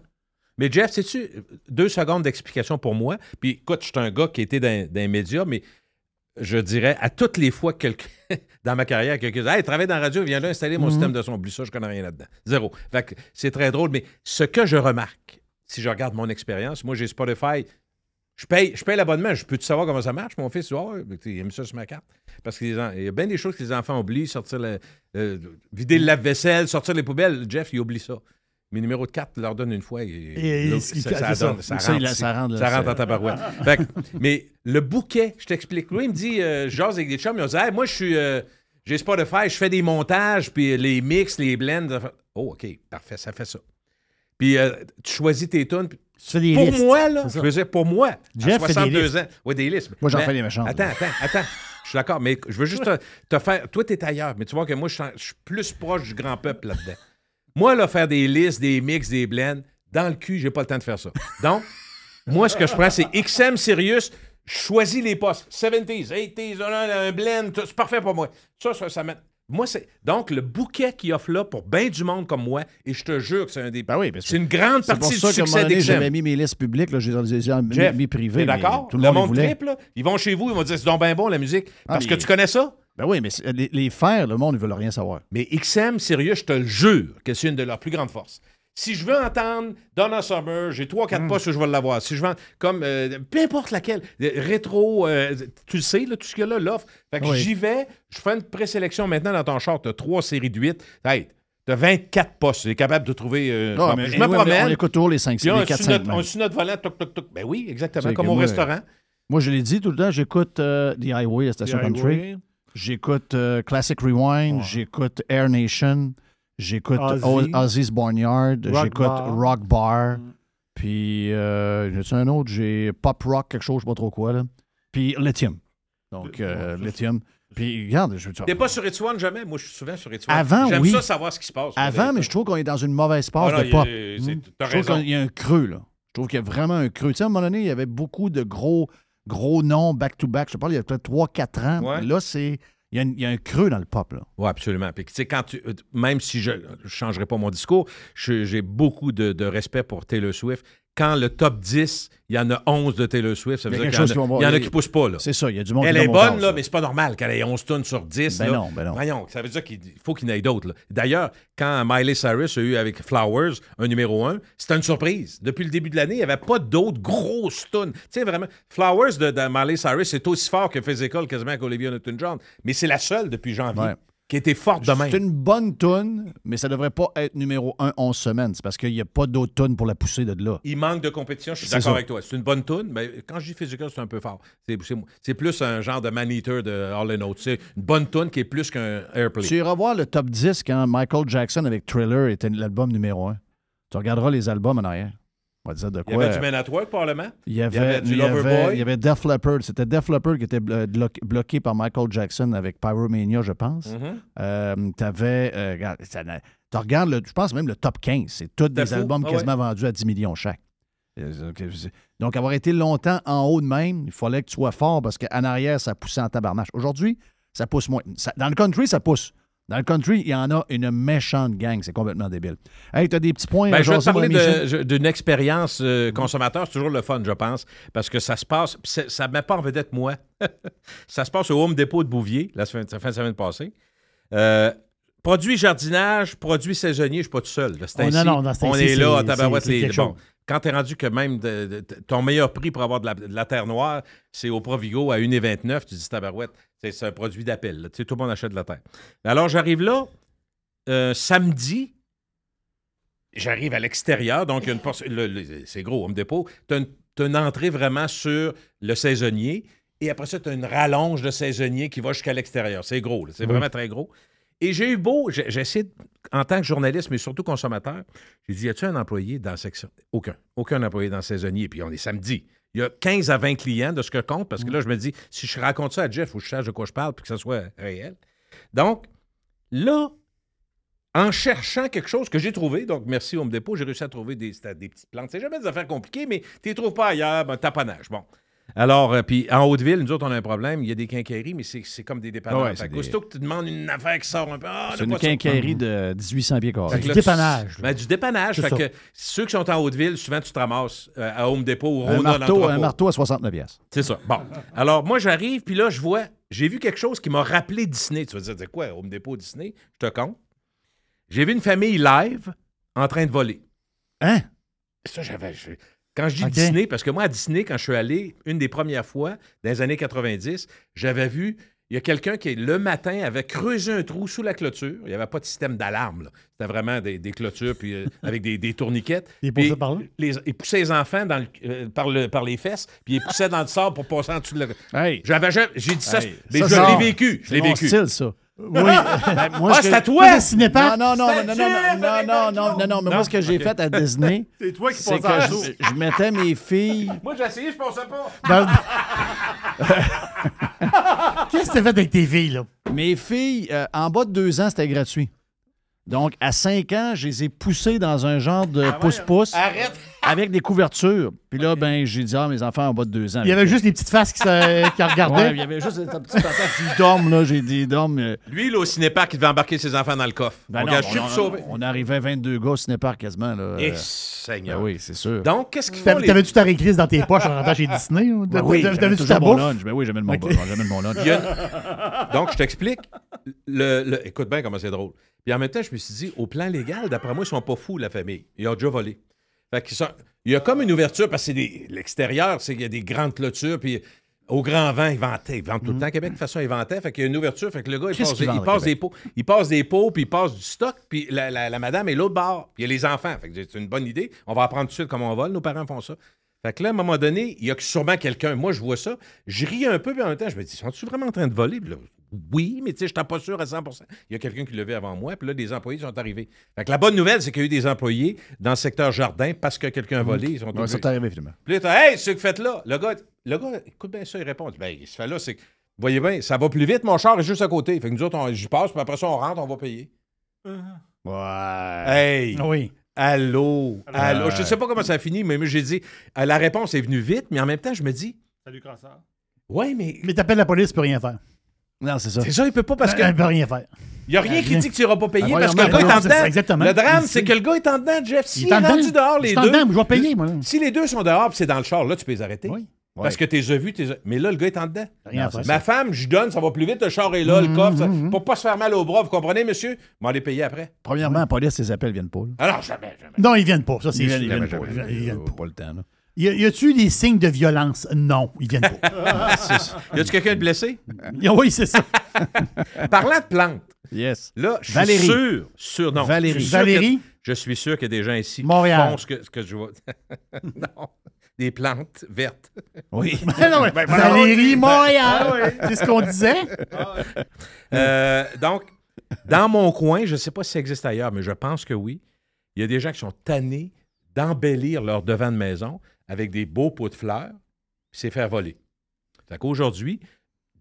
Mais Jeff, sais-tu, deux secondes d'explication pour moi. Puis écoute, je suis un gars qui était dans, dans les médias, mais je dirais à toutes les fois que quelqu'un, dans ma carrière, quelqu'un dit Hey, travaille dans la radio, viens là installer mon Mhm. système de son. Oublie ça, je connais rien là-dedans. Zéro. Fait que c'est très drôle, mais ce que je remarque, si je regarde mon expérience, moi j'ai Spotify. Je paye, je paye l'abonnement. Je peux-tu savoir comment ça marche? Mon fils, mais il aime ça sur ma carte. Parce qu'il y a bien des choses que les enfants oublient. Sortir le, euh, vider le lave-vaisselle, sortir les poubelles. Jeff, il oublie ça. Mes numéros de carte leur donne une fois. Et, Et- et- ça, ça ça. donne- ça Ça, rentre, ça rentre, rentre en tabarouette. Fait que- mais le bouquet, je t'explique. Lui, il me dit, euh, je jase avec des chums, il me dit, Hey, moi, je suis, euh, j'ai Spotify, je fais des montages, puis les mix, les blends. Oh, OK, parfait, ça fait ça. Puis euh, tu choisis tes tunes. puis- Tu fais des pour listes. moi, là, je veux dire, pour moi, Jeff à fait des 62 listes. ans. Oui, des listes. Moi, j'en Mais- fais des méchantes. Attends, attends, attends. Je suis d'accord, mais je veux juste te, te faire. Toi, tu es ailleurs, mais tu vois que moi, je suis plus proche du grand peuple là-dedans. Moi, là, faire des listes, des mix, des blends, dans le cul, j'ai pas le temps de faire ça. Donc, moi, ce que je prends, c'est XM Sirius. Je choisis les postes. 70s, 80s, un, blend, tout, c'est parfait pour moi. Ça, ça, ça Moi, c'est. Donc, le bouquet qu'il offre là pour bien du monde comme moi, et je te jure que c'est un des. Ben oui, parce que c'est une grande partie du succès donné, j'avais d'XM. mis mes listes publiques, là, j'ai mis, mis privées. D'accord? Tout Le, le monde voulait. triple, là, ils vont chez vous, ils vont dire c'est donc bien bon la musique. Ah, Parce mais- que tu connais ça? Ben oui, mais c'est- les, les faire, le monde, ils veulent rien savoir. Mais XM, sérieux, je te le jure que c'est une de leurs plus grandes forces. Si je veux entendre Donna Summer, j'ai trois, quatre postes où je vais l'avoir. Si je veux, comme euh, peu importe laquelle, euh, rétro, euh, tu le sais, là, tout ce qu'il y a là, l'offre. Fait que Oui. j'y vais, je fais une présélection maintenant dans ton char, tu as trois séries de 8. Hey, tu as 24 postes, tu es capable de trouver. euh, Ah, mais je me anyway, promène. On écoute toujours les 5 puis les on 4 suit 5 notre, on suit notre volant, toc, toc, toc. Ben oui, exactement, comme au moi, restaurant. Moi, je l'ai dit tout le temps, j'écoute euh, DIY, la station country. J'écoute euh, Classic Rewind, j'écoute Air Nation, j'écoute Ozzy. Ozzy's Barnyard, j'écoute. Rock Bar, puis euh, j'ai un autre, j'ai Pop Rock, quelque chose, je sais pas trop quoi, là. Puis Lithium. Donc, euh, Lithium. Puis, regarde, je veux dire, T'es pas sur Étoile jamais? Moi, je suis souvent sur Étoile. Avant, J'aime oui. ça savoir ce qui se passe. Avant, mais je trouve qu'on est dans une mauvaise passe Ah non, de pop. Hmm? Je trouve qu'il y a un creux, là. Je trouve qu'il y a vraiment un creux. Tu sais, à un moment donné, il y avait beaucoup de gros, gros noms back-to-back. Je te parle, il y a peut-être 3-4 ans. Ouais. Là, c'est. Il y, a, une- il y a un creux dans le pop, là. Oui, absolument. Puis, tu sais, quand tu, euh, même si je ne changerai pas mon discours, j'ai beaucoup de, de respect pour Taylor Swift. Quand le top 10, il y en a 11 de Taylor Swift, ça veut Il y dire en a- qui y en a qui ne poussent pas. Là. C'est ça, il y a du monde Elle qui est bonne, là, mais c'est pas normal qu'elle ait 11 tonnes sur 10. Ben là. non, ben non. Voyons, ça veut dire qu'il faut qu'il y en ait d'autres. D'ailleurs, quand Miley Cyrus a eu avec Flowers un numéro 1, c'était une surprise. Depuis le début de l'année, il n'y avait pas d'autres grosses tonnes. Tu sais, vraiment, Flowers de, de Miley Cyrus, c'est aussi fort que Physical quasiment qu'Olivia Newton-John. Mais c'est la seule depuis janvier Ouais. Qui était forte de même. C'est une bonne tune, mais ça devrait pas être numéro 1 11 semaines. C'est parce qu'il n'y a pas d'autres tunes pour la pousser de là. Il manque de compétition, je suis C'est d'accord avec toi. C'est une bonne tune, mais quand je dis physical, c'est un peu fort. C'est, plus un genre de man-eater de All Notes. C'est une bonne tune qui est plus qu'un airplay. Tu iras voir le top 10 quand Michael Jackson avec Thriller était l'album numéro 1. Tu regarderas les albums en arrière. On va dire de Il y quoi. avait du Man at Work, probablement. Il y avait, du il y avait- Loverboy. il y avait Def Leppard. C'était Def Leppard qui était blo- bloqué, bloqué par Michael Jackson avec Pyromania, je pense. Mhm. Euh, T'avais. euh, regarde, tu regardes, le- je pense même le top 15. C'est tous des fou. albums Ah quasiment vendus à 10 millions chaque. Euh, Donc, avoir été longtemps en haut de même, il fallait que tu sois fort parce qu'en arrière, ça poussait en tabarnache. Aujourd'hui, ça pousse moins. Ça- dans le country, ça pousse. Dans le country, il y en a une méchante gang. C'est complètement débile. Hey, t'as des petits points Ben, je vais te parler d'une expérience euh, consommateur. C'est toujours le fun, je pense, parce que ça se passe. Ça ne met pas en vedette moi. ça se passe au Home Depot de Bouvier, la semaine, la fin de semaine passée. Euh, produits jardinage, produits saisonniers, je suis pas tout seul. là. C'est Oh, non, non, On ainsi, est là, à tabarouette, les- bon. Quand tu es rendu que même de- de- de- ton meilleur prix pour avoir de la, de la terre noire, c'est au Provigo à 1,29, tu dis tabarouette, c'est c'est un produit d'appel. Tu sais, tout le monde achète de la terre. Alors, j'arrive là, euh, samedi, j'arrive à l'extérieur, donc il y a une c'est gros, Home Depot. Tu as, une entrée vraiment sur le saisonnier, et après ça, tu as une rallonge de saisonnier qui va jusqu'à l'extérieur. C'est gros, c'est Oui. vraiment très gros. Et j'ai eu beau, j'ai j'ai essayé, de- en tant que journaliste, mais surtout consommateur, j'ai dit, y a-tu un employé dans la section? Aucun. Aucun employé dans le saisonnier. Puis on est samedi. Il y a 15 à 20 clients de ce que compte, parce que là, je me dis, si je raconte ça à Jeff, il faut que je sache de quoi je parle, puis que ça soit réel. Donc, là, en cherchant quelque chose que j'ai trouvé, donc merci Home Depot, j'ai réussi à trouver des, des petites plantes. C'est jamais des affaires compliquées, mais tu les trouves pas ailleurs, ben, taponnage. Bon. Alors, euh, puis en Haute-Ville, nous autres, on a un problème. Il y a des quincailleries, mais c'est comme des dépanneurs. Ah ouais, Fait des- aussitôt que tu demandes une affaire qui sort un peu. ah, C'est une quincaillerie de 1800 pieds carrés. Du dépannage, ben, du dépannage. C'est Fait ça. que ceux qui sont en Haute-Ville, souvent, tu te ramasses euh, à Home Depot ou Un Rona dans marteau, un marteau à 69 pièces. C'est ça. Bon. Alors, moi, j'arrive, puis là, je vois, j'ai vu quelque chose qui m'a rappelé Disney. Tu vas dire, c'est quoi, Home Depot Disney? Je te compte. J'ai vu une famille live en train de voler. Hein? Ça, j'avais. Quand je dis. Disney, parce que moi, à Disney, quand je suis allé, une des premières fois, dans les années 90, j'avais vu, il y a quelqu'un qui, le matin, avait creusé un trou sous la clôture. Il n'y avait pas de système d'alarme. C'était vraiment des, des clôtures puis, euh, avec des, des tourniquettes. Il poussait par là? les- il poussait les enfants dans le- euh, par, le- par les fesses, puis il poussait dans le sable pour passer en dessous de la... Hey! J'avais J'ai dit ça, Hey, mais ça, je l'ai vécu. Je C'est l'ai vécu. style, ça. Oui. Ben, moi, Ah, ce c'est à toi! Cinépark? Non, non, non, non, non, non, non, non, non, non, non, mais Non? moi, ce que j'ai Ok. fait à Disney, C'est toi qui c'est passes que je, je mettais mes filles. Moi, j'ai essayé, je pensais pas. Dans- Qu'est-ce que t'as fait avec tes filles, là? Mes filles, euh, en bas de deux ans, c'était gratuit. Donc, à cinq ans, je les ai poussées dans un genre de pouce-pouce Arrête. Avec des couvertures. Puis là, ben, j'ai dit, ah, mes enfants en bas de deux ans. Il y avait juste les petites faces qui, se- qui regardaient. Ouais, il y avait juste ta petite patate qui dorme, là. J'ai dit, dorme. euh, Lui, là, au cinépark, il devait embarquer ses enfants dans le coffre. Ben on non, gage, je on, suis on- sauvé. on arrivait 22 gars au cinépark quasiment, là. Eh, Euh, Seigneur. ben oui, c'est sûr. Donc, qu'est-ce qu'ils font, T'avais- les... T'avais-tu ta réclisse dans tes poches en rentrant chez Disney? ou? Ben oui, j'avais T'avais-tu toujours ta mon bouffe? lunch. Ben oui, j'amène mon, Ok. j'amène mon lunch. Il y a- Donc, je t'explique. Le, le- Écoute bien comment c'est drôle. Puis en même temps, je me suis dit, au plan légal, d'après moi, ils sont pas fous, la famille. Ils ont déjà volé. Fait Il y a comme une ouverture, parce que c'est l'extérieur, c'est qu'il y a des grandes clôtures, puis au grand vent, ils vantaient. Ils vendent tout le temps à Québec, de toute façon, ils vantaient. Fait qu'il y a une ouverture, fait que le gars, il Qu'est-ce passe, il à passe Québec? des pots. Il passe des pots, puis il passe du stock, puis la, la- la madame est l'autre bord. Puis il y a les enfants. Fait que c'est une bonne idée. On va apprendre tout de suite comment on vole. Nos parents font ça. Fait que là, à un moment donné, il y a sûrement quelqu'un. Moi, je vois ça. Je ris un peu, puis en même temps, je me dis, sont-ils vraiment en train de voler? Puis là, oui, mais tu sais, je n'étais pas sûr à 100% Il y a quelqu'un qui levait avant moi, puis là, des employés sont arrivés. Fait que la bonne nouvelle, c'est qu'il y a eu des employés dans le secteur jardin parce que quelqu'un a volé. Ils sont Ouais, obligés- ça t'est arrivé, finalement. puis là, hey, ce que vous faites là. Le gars, le gars, écoute bien ça, il répond. Ben, ce fait là, c'est que, vous voyez bien, ça va plus vite, mon char est juste à côté. Fait que nous autres, on- j'y passe, puis après ça, on rentre, on va payer. Ouais. Hey! Oui. Allô? Allô? Ouais. Je ne sais pas comment ça a fini, mais j'ai dit, euh, la réponse est venue vite, mais en même temps, je me dis, Salut, Crosseur. ouais, mais Mais t'appelles la police, tu peux rien faire. Non, c'est ça. c'est ça, il peut pas parce que. Elle peut rien faire. Il n'y a rien qui rien. dit que tu n'iras pas payer Ah, parce que le gars est en dedans. exactement. Le drame, Il c'est que le gars est en dedans, Jeff. Il S'il est en est rendu dedans. dehors, Je les suis en deux. dedans, je vais payer, moi. Si les deux sont dehors puis c'est dans le char, là, tu peux les arrêter. Oui. Parce que tu les as vus, t'es- mais là, le gars est en dedans. Rien à faire. Ma femme, je donne, ça va plus vite, le char est là, le coffre, ça- pour pas se faire mal au bras, vous comprenez, monsieur? On va les payer après. Premièrement, la police, les appels viennent pas. là. Alors, jamais, jamais. Non, ils viennent pas. Ça, c'est Ils sûr. viennent, pas. Ils viennent Pas le temps, là. Y a-tu des signes de violence? Non, ils viennent pas. Y a-tu quelqu'un de blessé? oui, c'est ça. Parlant de plantes, Yes. là, je suis Valérie. sûr, sûr, non. Valérie. je suis sûr Valérie? que- Je suis sûr qu'il y a des gens ici Montréal. qui font ce que, ce que je vois. non. Des plantes vertes. Oui. Non, Valérie Montréal, c'est ce qu'on disait. Euh, donc, dans mon coin, je ne sais pas si ça existe ailleurs, mais je pense que oui. Il y a des gens qui sont tannés d'embellir leur devant de maison avec des beaux pots de fleurs, puis c'est faire voler. Fait qu'aujourd'hui,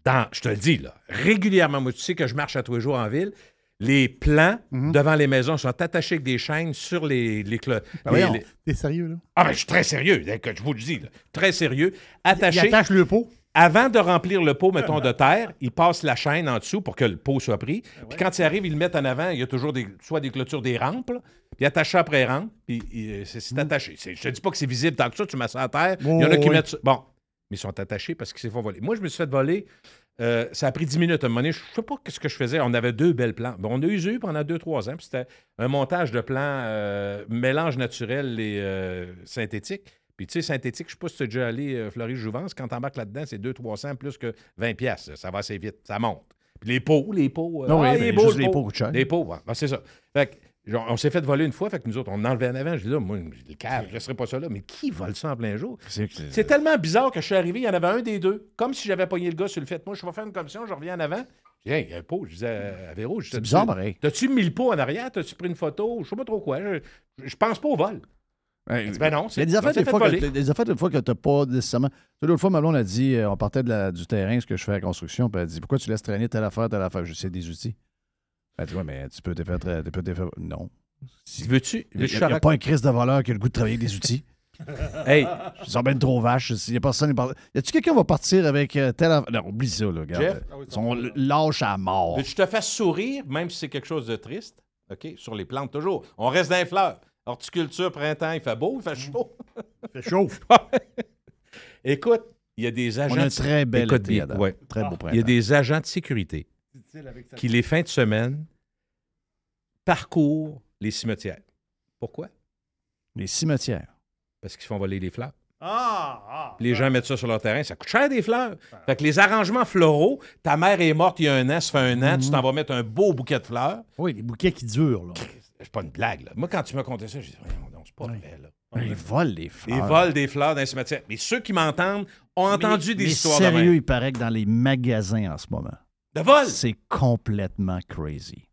dans, je te le dis, là, régulièrement, moi, tu sais que je marche à tous les jours en ville, les plants Mhm. devant les maisons sont attachés avec des chaînes sur les... les, Ben les- voyons, les- T'es sérieux, là? Ah, ben, je suis très sérieux, je vous le dis, là, très sérieux. Il Attachés attache le pot. avant de remplir le pot, mettons, de terre, ils passent la chaîne en dessous pour que le pot soit pris. Puis quand ils arrivent, ils le mettent en avant. Il y a toujours des, soit des clôtures, des rampes. là. Puis attachent ça après rampe. Puis euh, c'est c'est attaché. Je te dis pas que c'est visible tant que ça. Tu mets ça à terre. Il y en a qui oui. mettent ça. Bon, mais ils sont attachés parce qu'ils se font voler. Moi, je me suis fait voler Euh, ça a pris 10 minutes à un moment donné. Je ne sais pas ce que je faisais. On avait deux belles plans. Bon, on a eu pendant 2-3 ans. puis C'était un montage de plans euh, mélange naturel et euh, synthétique. Puis tu sais, synthétique, je ne sais pas si tu es déjà allé Fleury-Jouvence. Quand tu embarques là-dedans, c'est 200-300 plus que 20 pièces. Ça va assez vite. Ça monte. Puis les pots, les pots. Non, oui, ah, ben, il est beau, juste le les pot. pots. Les pots, ouais. Ben, c'est ça. Fait que, genre, on s'est fait voler une fois, fait que nous autres, on enlevait en avant. Je dis là, moi, le cave, je ne laisserai pas ça là. Mais qui vole ça en plein jour? C'est- tellement bizarre que je suis arrivé, il y en avait un des deux. Comme si j'avais pogné le gars sur le fait. Moi, je vais faire une commission, je reviens en avant. Je dis, hey, il y a un pot. Je disais à à Véro, je C'est bizarre, pareil. T'as-tu mis le pot en arrière? T'as-tu pris une photo? Je sais pas trop quoi. Je, je pense pas au vol. Ouais, Ben non, c'est des affaires, des fois, que, des affaires, des fois, que tu n'as pas nécessairement. L'autre fois, ma blonde a dit euh, on partait de la- du terrain, ce que je fais à la construction, puis elle a dit Pourquoi tu laisses traîner telle affaire, telle affaire? Je sais des outils. Elle dit Ouais, mais tu peux te faire. tra- Tu peux te faire... Non. Si- Veux-tu? Il n'y a, pas un Christ de voleur qui a le goût de travailler avec des outils. Hey, Ils sont bien trop vaches. Il y a personne. part- Y a-tu quelqu'un qui va partir avec euh, telle affaire Non, oublie ça, là. Regarde. Jeff? Ils sont lâches à mort. veux-tu te fasse sourire, même si c'est quelque chose de triste? OK? Sur les plantes, toujours. On reste dans les fleurs. Horticulture, printemps, il fait beau, il fait chaud. fait chaud. Écoute, il y a des agents. On a un de- très bel Écoute été, bien, Adam. ouais. Très beau Il y a printemps. des agents de sécurité qui, les fins de semaine, parcourent les cimetières. Pourquoi? Les cimetières. Parce qu'ils font voler les fleurs. Ah, ah. Les gens mettent ça sur leur terrain, ça coûte cher des fleurs. Fait que les arrangements floraux, ta mère est morte il y a un an, ça fait un an, tu t'en vas mettre un beau bouquet de fleurs. Oui, les bouquets qui durent, là. C'est pas une blague, là. Moi, quand tu m'as conté ça, j'ai dit, donc, c'est pas vrai, là. Ils volent les fleurs. Ils volent des fleurs dans les cimetières. Mais ceux qui m'entendent ont entendu des mais histoires de sérieux, il paraît que dans les magasins en ce moment, De vol! c'est complètement crazy.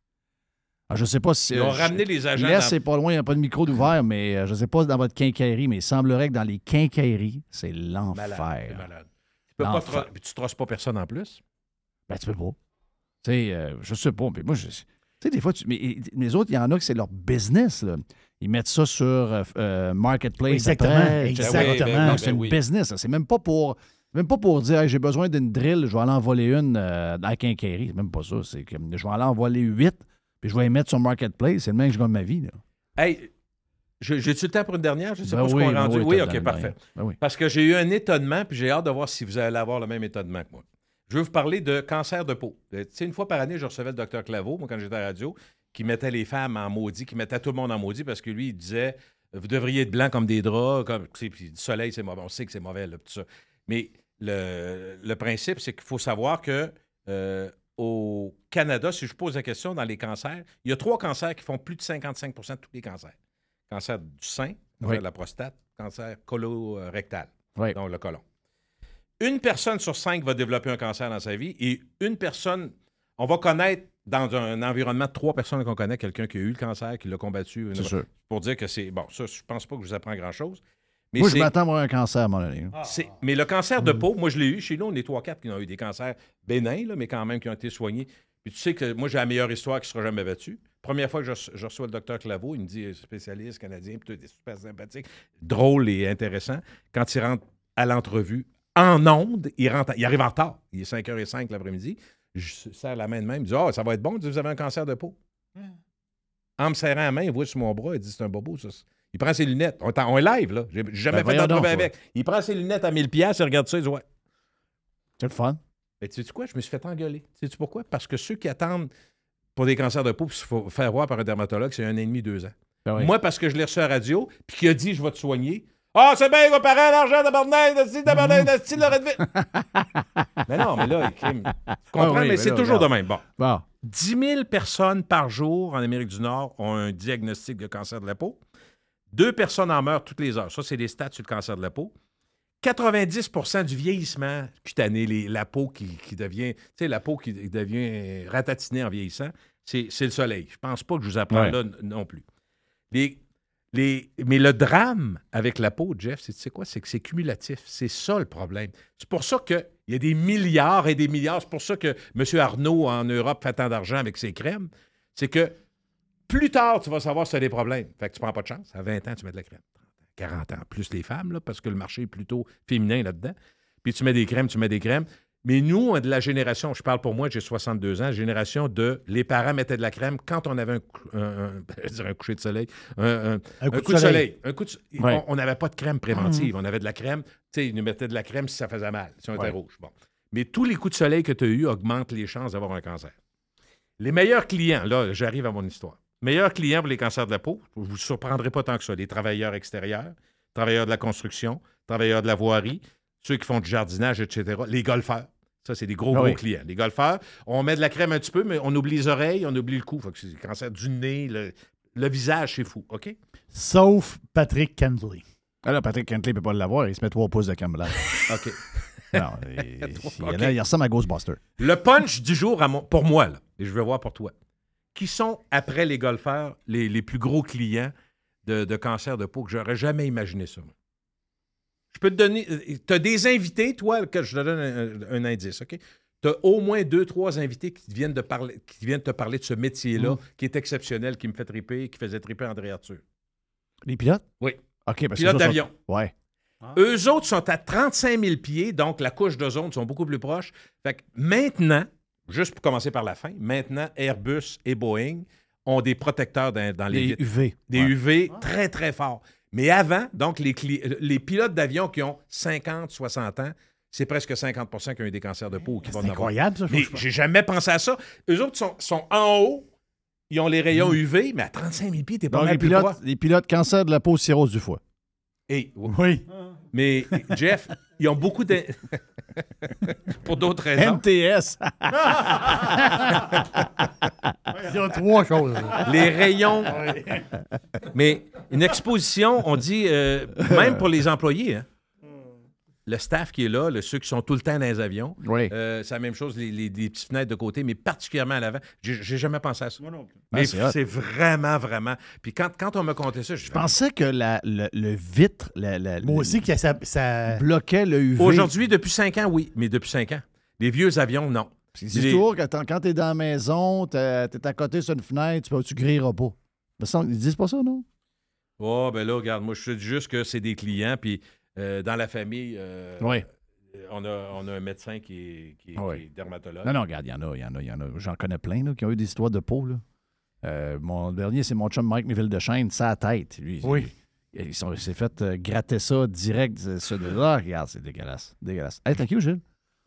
Alors, je sais pas si. Ils ont je- ramené les agents Là, dans- c'est pas loin, il n'y a pas de micro d'ouvert, mais euh, je sais pas dans votre quincaillerie, mais il semblerait que dans les quincailleries, c'est l'enfer. malade. Tu peux pas tu trosses pas personne en plus? Ben, tu peux pas. Tu sais, euh, je sais pas, mais moi, je. Tu sais, des fois, tu, mais les autres, il y en a que c'est leur business, là. Ils mettent ça sur euh, euh, Marketplace. Exactement, après, exactement. Ben oui, ben Donc, oui, c'est ben une oui. business. là. C'est même pas pour. Même pas pour dire Hey, j'ai besoin d'une drill, je vais aller en voler une euh, la quincaillerie. C'est même pas ça. C'est que je vais aller en voler huit, puis je vais les mettre sur Marketplace. C'est le même que je gagne ma vie. Là. Hey, j'ai-tu le temps pour une dernière? Je sais Ben pas ce oui, qu'on est ben rendu. oui, Oui, OK, parfait. Ben oui. Parce que j'ai eu un étonnement, puis j'ai hâte de voir si vous allez avoir le même étonnement que moi. Je veux vous parler de cancer de peau. Euh, Tu sais, une fois par année, je recevais le docteur Claveau, moi, quand j'étais à la radio, qui mettait les femmes en maudit, qui mettait tout le monde en maudit parce que lui, il disait Vous devriez être blanc comme des draps, comme, puis du soleil, c'est mauvais. On sait que c'est mauvais, là, tout ça. Mais le, le principe, c'est qu'il faut savoir que euh, au Canada, si je pose la question dans les cancers, il y a trois cancers qui font plus de 55% de tous les cancers. Cancer du sein, cancer Oui. de la prostate, cancer colorectal, Oui. donc le côlon. Une personne sur cinq va développer un cancer dans sa vie et une personne, on va connaître dans un environnement de trois personnes qu'on connaît, quelqu'un qui a eu le cancer, qui l'a combattu. C'est sûr. Pour dire que c'est. Bon, ça, je pense pas que je vous apprends grand-chose. Mais Moi, je m'attends à avoir un cancer à mon année. c'est- mais le cancer de peau, moi, je l'ai eu. Chez nous, on est 3-4 qui ont eu des cancers bénins, là, mais quand même qui ont été soignés. Puis tu sais que moi, j'ai la meilleure histoire qui sera jamais battue. Première fois que je, reço- je reçois le docteur Claveau, il me dit euh, spécialiste canadien, puis tout est super sympathique, drôle et intéressant. Quand il rentre à l'entrevue, en onde, il, rentre, il arrive en retard. Il est 5h05 l'après-midi. Je serre la main de même. Il dit Ah, ça va être bon. Il dit, Vous avez un cancer de peau. En me serrant la main, il voit sur mon bras, il dit C'est un bobo, ça. Il prend ses lunettes. On est, en- on est live, là. J'ai jamais Ben, fait d'entrevue toi. avec. Il prend ses lunettes à 1000$, pièces, il regarde ça, il dit Ouais. C'est le fun. Mais tu sais quoi? Je me suis fait engueuler. Sais-tu pourquoi? Parce que ceux qui attendent pour des cancers de peau, il faut faire voir par un dermatologue, c'est un et demi, deux ans. Ben oui. Moi, parce que je l'ai reçu à la radio, puis qui a dit je vais te soigner. Ah, c'est bien, il va parer l'argent d'abordage, de style, d'abordage, de style, de. Mais non, mais là, il crime. Tu comprends? Ah oui, mais mais c'est toujours de même. Bon. Bon. 10 000 personnes par jour en Amérique du Nord ont un diagnostic de cancer de la peau. Deux personnes en meurent toutes les heures. Ça, c'est les stats sur le cancer de la peau. 90% du vieillissement cutané, les- la peau qui, qui devient, tu sais, la peau qui devient ratatinée en vieillissant, c'est le soleil. Je pense pas que je vous apprends Ouais. là non plus. Les, les, mais le drame avec la peau, Jeff, c'est quoi? C'est que c'est cumulatif. C'est ça le problème. C'est pour ça qu'il y a des milliards et des milliards. C'est pour ça que M. Arnaud en Europe fait tant d'argent avec ses crèmes. C'est que plus tard, tu vas savoir si tu as des problèmes. Fait que tu prends pas de chance. À 20 ans, tu mets de la crème. 40 ans, plus les femmes, là, parce que le marché est plutôt féminin là-dedans. Puis tu mets des crèmes, tu mets des crèmes. Mais nous, on est de la génération, je parle pour moi, j'ai 62 ans, génération de les parents mettaient de la crème quand on avait un, cou- un, un- je dirais un coucher de soleil, un, un- un coup, de soleil. Un coup de so- Ouais. On- n'avait pas de crème préventive, on avait de la crème, tu sais, ils nous mettaient de la crème si ça faisait mal, si on était rouge. Bon. mais tous les coups de soleil que tu as eus augmentent les chances d'avoir un cancer. Les meilleurs clients, là, j'arrive à mon histoire. Meilleurs clients pour les cancers de la peau, vous ne vous surprendrez pas tant que ça. Les travailleurs extérieurs, travailleurs de la construction, travailleurs de la voirie, ceux qui font du jardinage, etc. Les golfeurs. Ça, c'est des gros, Ah gros oui. clients. Les golfeurs, on met de la crème un petit peu, mais on oublie les oreilles, on oublie le cou. Fait que c'est le cancer du nez, le, le visage, c'est fou, OK? Sauf Patrick Kendley. Ah là, Patrick Kentley ne peut pas l'avoir, il se met 3 pouces de camelage. OK. non, il, il- OK. là, il ressemble à Ghostbuster. Le punch du jour, à mon- pour moi, là, et je vais voir pour toi, qui sont, après les golfeurs, les, les plus gros clients de, de cancer de peau que j'aurais jamais imaginé ça. moi. Je peux te donner. Tu as des invités, toi, que je te donne un, un indice, OK? Tu as au moins deux, trois invités qui viennent de, parler, qui viennent te parler de ce métier-là, Mm. qui est exceptionnel, qui me fait triper, qui faisait triper André Arthur. Les pilotes? Oui. OK, parce que Pilotes d'avion. sont- Ouais. Eux autres sont à 35 000 pieds, donc la couche d'ozone sont beaucoup plus proches. Fait que maintenant, juste pour commencer par la fin, maintenant, Airbus et Boeing ont des protecteurs dans, dans les Des. UV. Des Ouais. UV très, très forts. Mais avant, donc, les, pilotes d'avion qui ont 50, 60 ans, c'est presque 50% qui ont eu des cancers de peau. ou qui vont en avoir. incroyable, ça, je Mais j'ai jamais pensé à ça. Eux autres sont, sont en haut, ils ont les rayons UV, mais à 35 000 pieds, t'es pas Donc, mal les pilotes, les pilotes cancer de la peau, cirrhose du foie. Et- Oui. Mais Jeff, ils ont beaucoup de. Pour d'autres raisons. MTS. Il y a trois choses. Les rayons. Mais une exposition, on dit, euh, même pour les employés, hein, le staff qui est là, le- ceux qui sont tout le temps dans les avions, Oui. euh, c'est la même chose, les, les- les petites fenêtres de côté, mais particulièrement à l'avant. J'ai jamais pensé à ça. Ah, Mais c'est hot. c'est vraiment, vraiment. Puis quand, quand on m'a conté ça, je Je pensais que la- le, le vitre la- la- Moi aussi, que ça, ça- bloquait le UV. Aujourd'hui, depuis cinq ans, oui, mais depuis cinq ans. Les vieux avions, non. C'est Les- toujours que quand tu es dans la maison, tu es à côté sur une fenêtre, tu ne tu grilleras pas. Me Ils disent pas ça, non? Oh, ben là, regarde, moi, je te dis juste que c'est des clients, puis euh, dans la famille, euh, Oui. on, a, on a un médecin qui est, qui est- Oui. qui est dermatologue. Non, non, regarde, il y en a, il y en a, il y en a. J'en connais plein là, qui ont eu des histoires de peau. Là. Euh, mon dernier, c'est mon chum Mike Neville de Chêne, sa tête. Lui, Oui. Il, il sont- il s'est fait euh, gratter ça direct. de là, regarde, c'est dégueulasse. Dégueulasse. Hey, thank you, Gilles?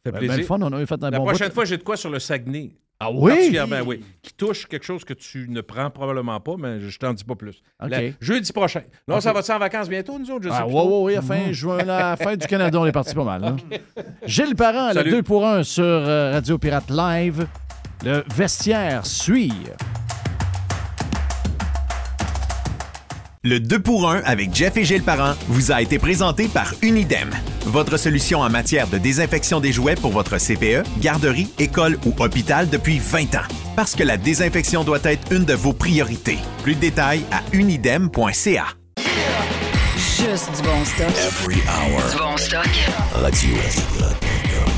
Ça fait Ben, plaisir. ben, le fun, on a eu fait un La bon prochaine bout. fois, j'ai de quoi sur le Saguenay. Ah oui? Particulièrement, oui. Qui touche quelque chose que tu ne prends probablement pas, mais je t'en dis pas plus. La- jeudi prochain. Là, on OK. s'en va en vacances bientôt, nous autres? Je sais Ah, plus oui, oui, oui, à fin juin, la fin du Canada, on est parti pas mal. là. Gilles Parent, le Salut. 2 pour 1 sur euh, Radio Pirate Live. Le vestiaire suit. Le 2 pour 1 avec Jeff et Gilles Parent vous a été présenté par Unidem, votre solution en matière de désinfection des jouets pour votre CPE, garderie, école ou hôpital depuis 20 ans. Parce que la désinfection doit être une de vos priorités. Plus de détails à unidem.ca. Juste du bon stock. Every hour. Du bon stock. RadioPirate.com.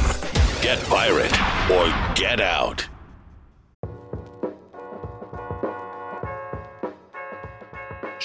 Get pirate or get out.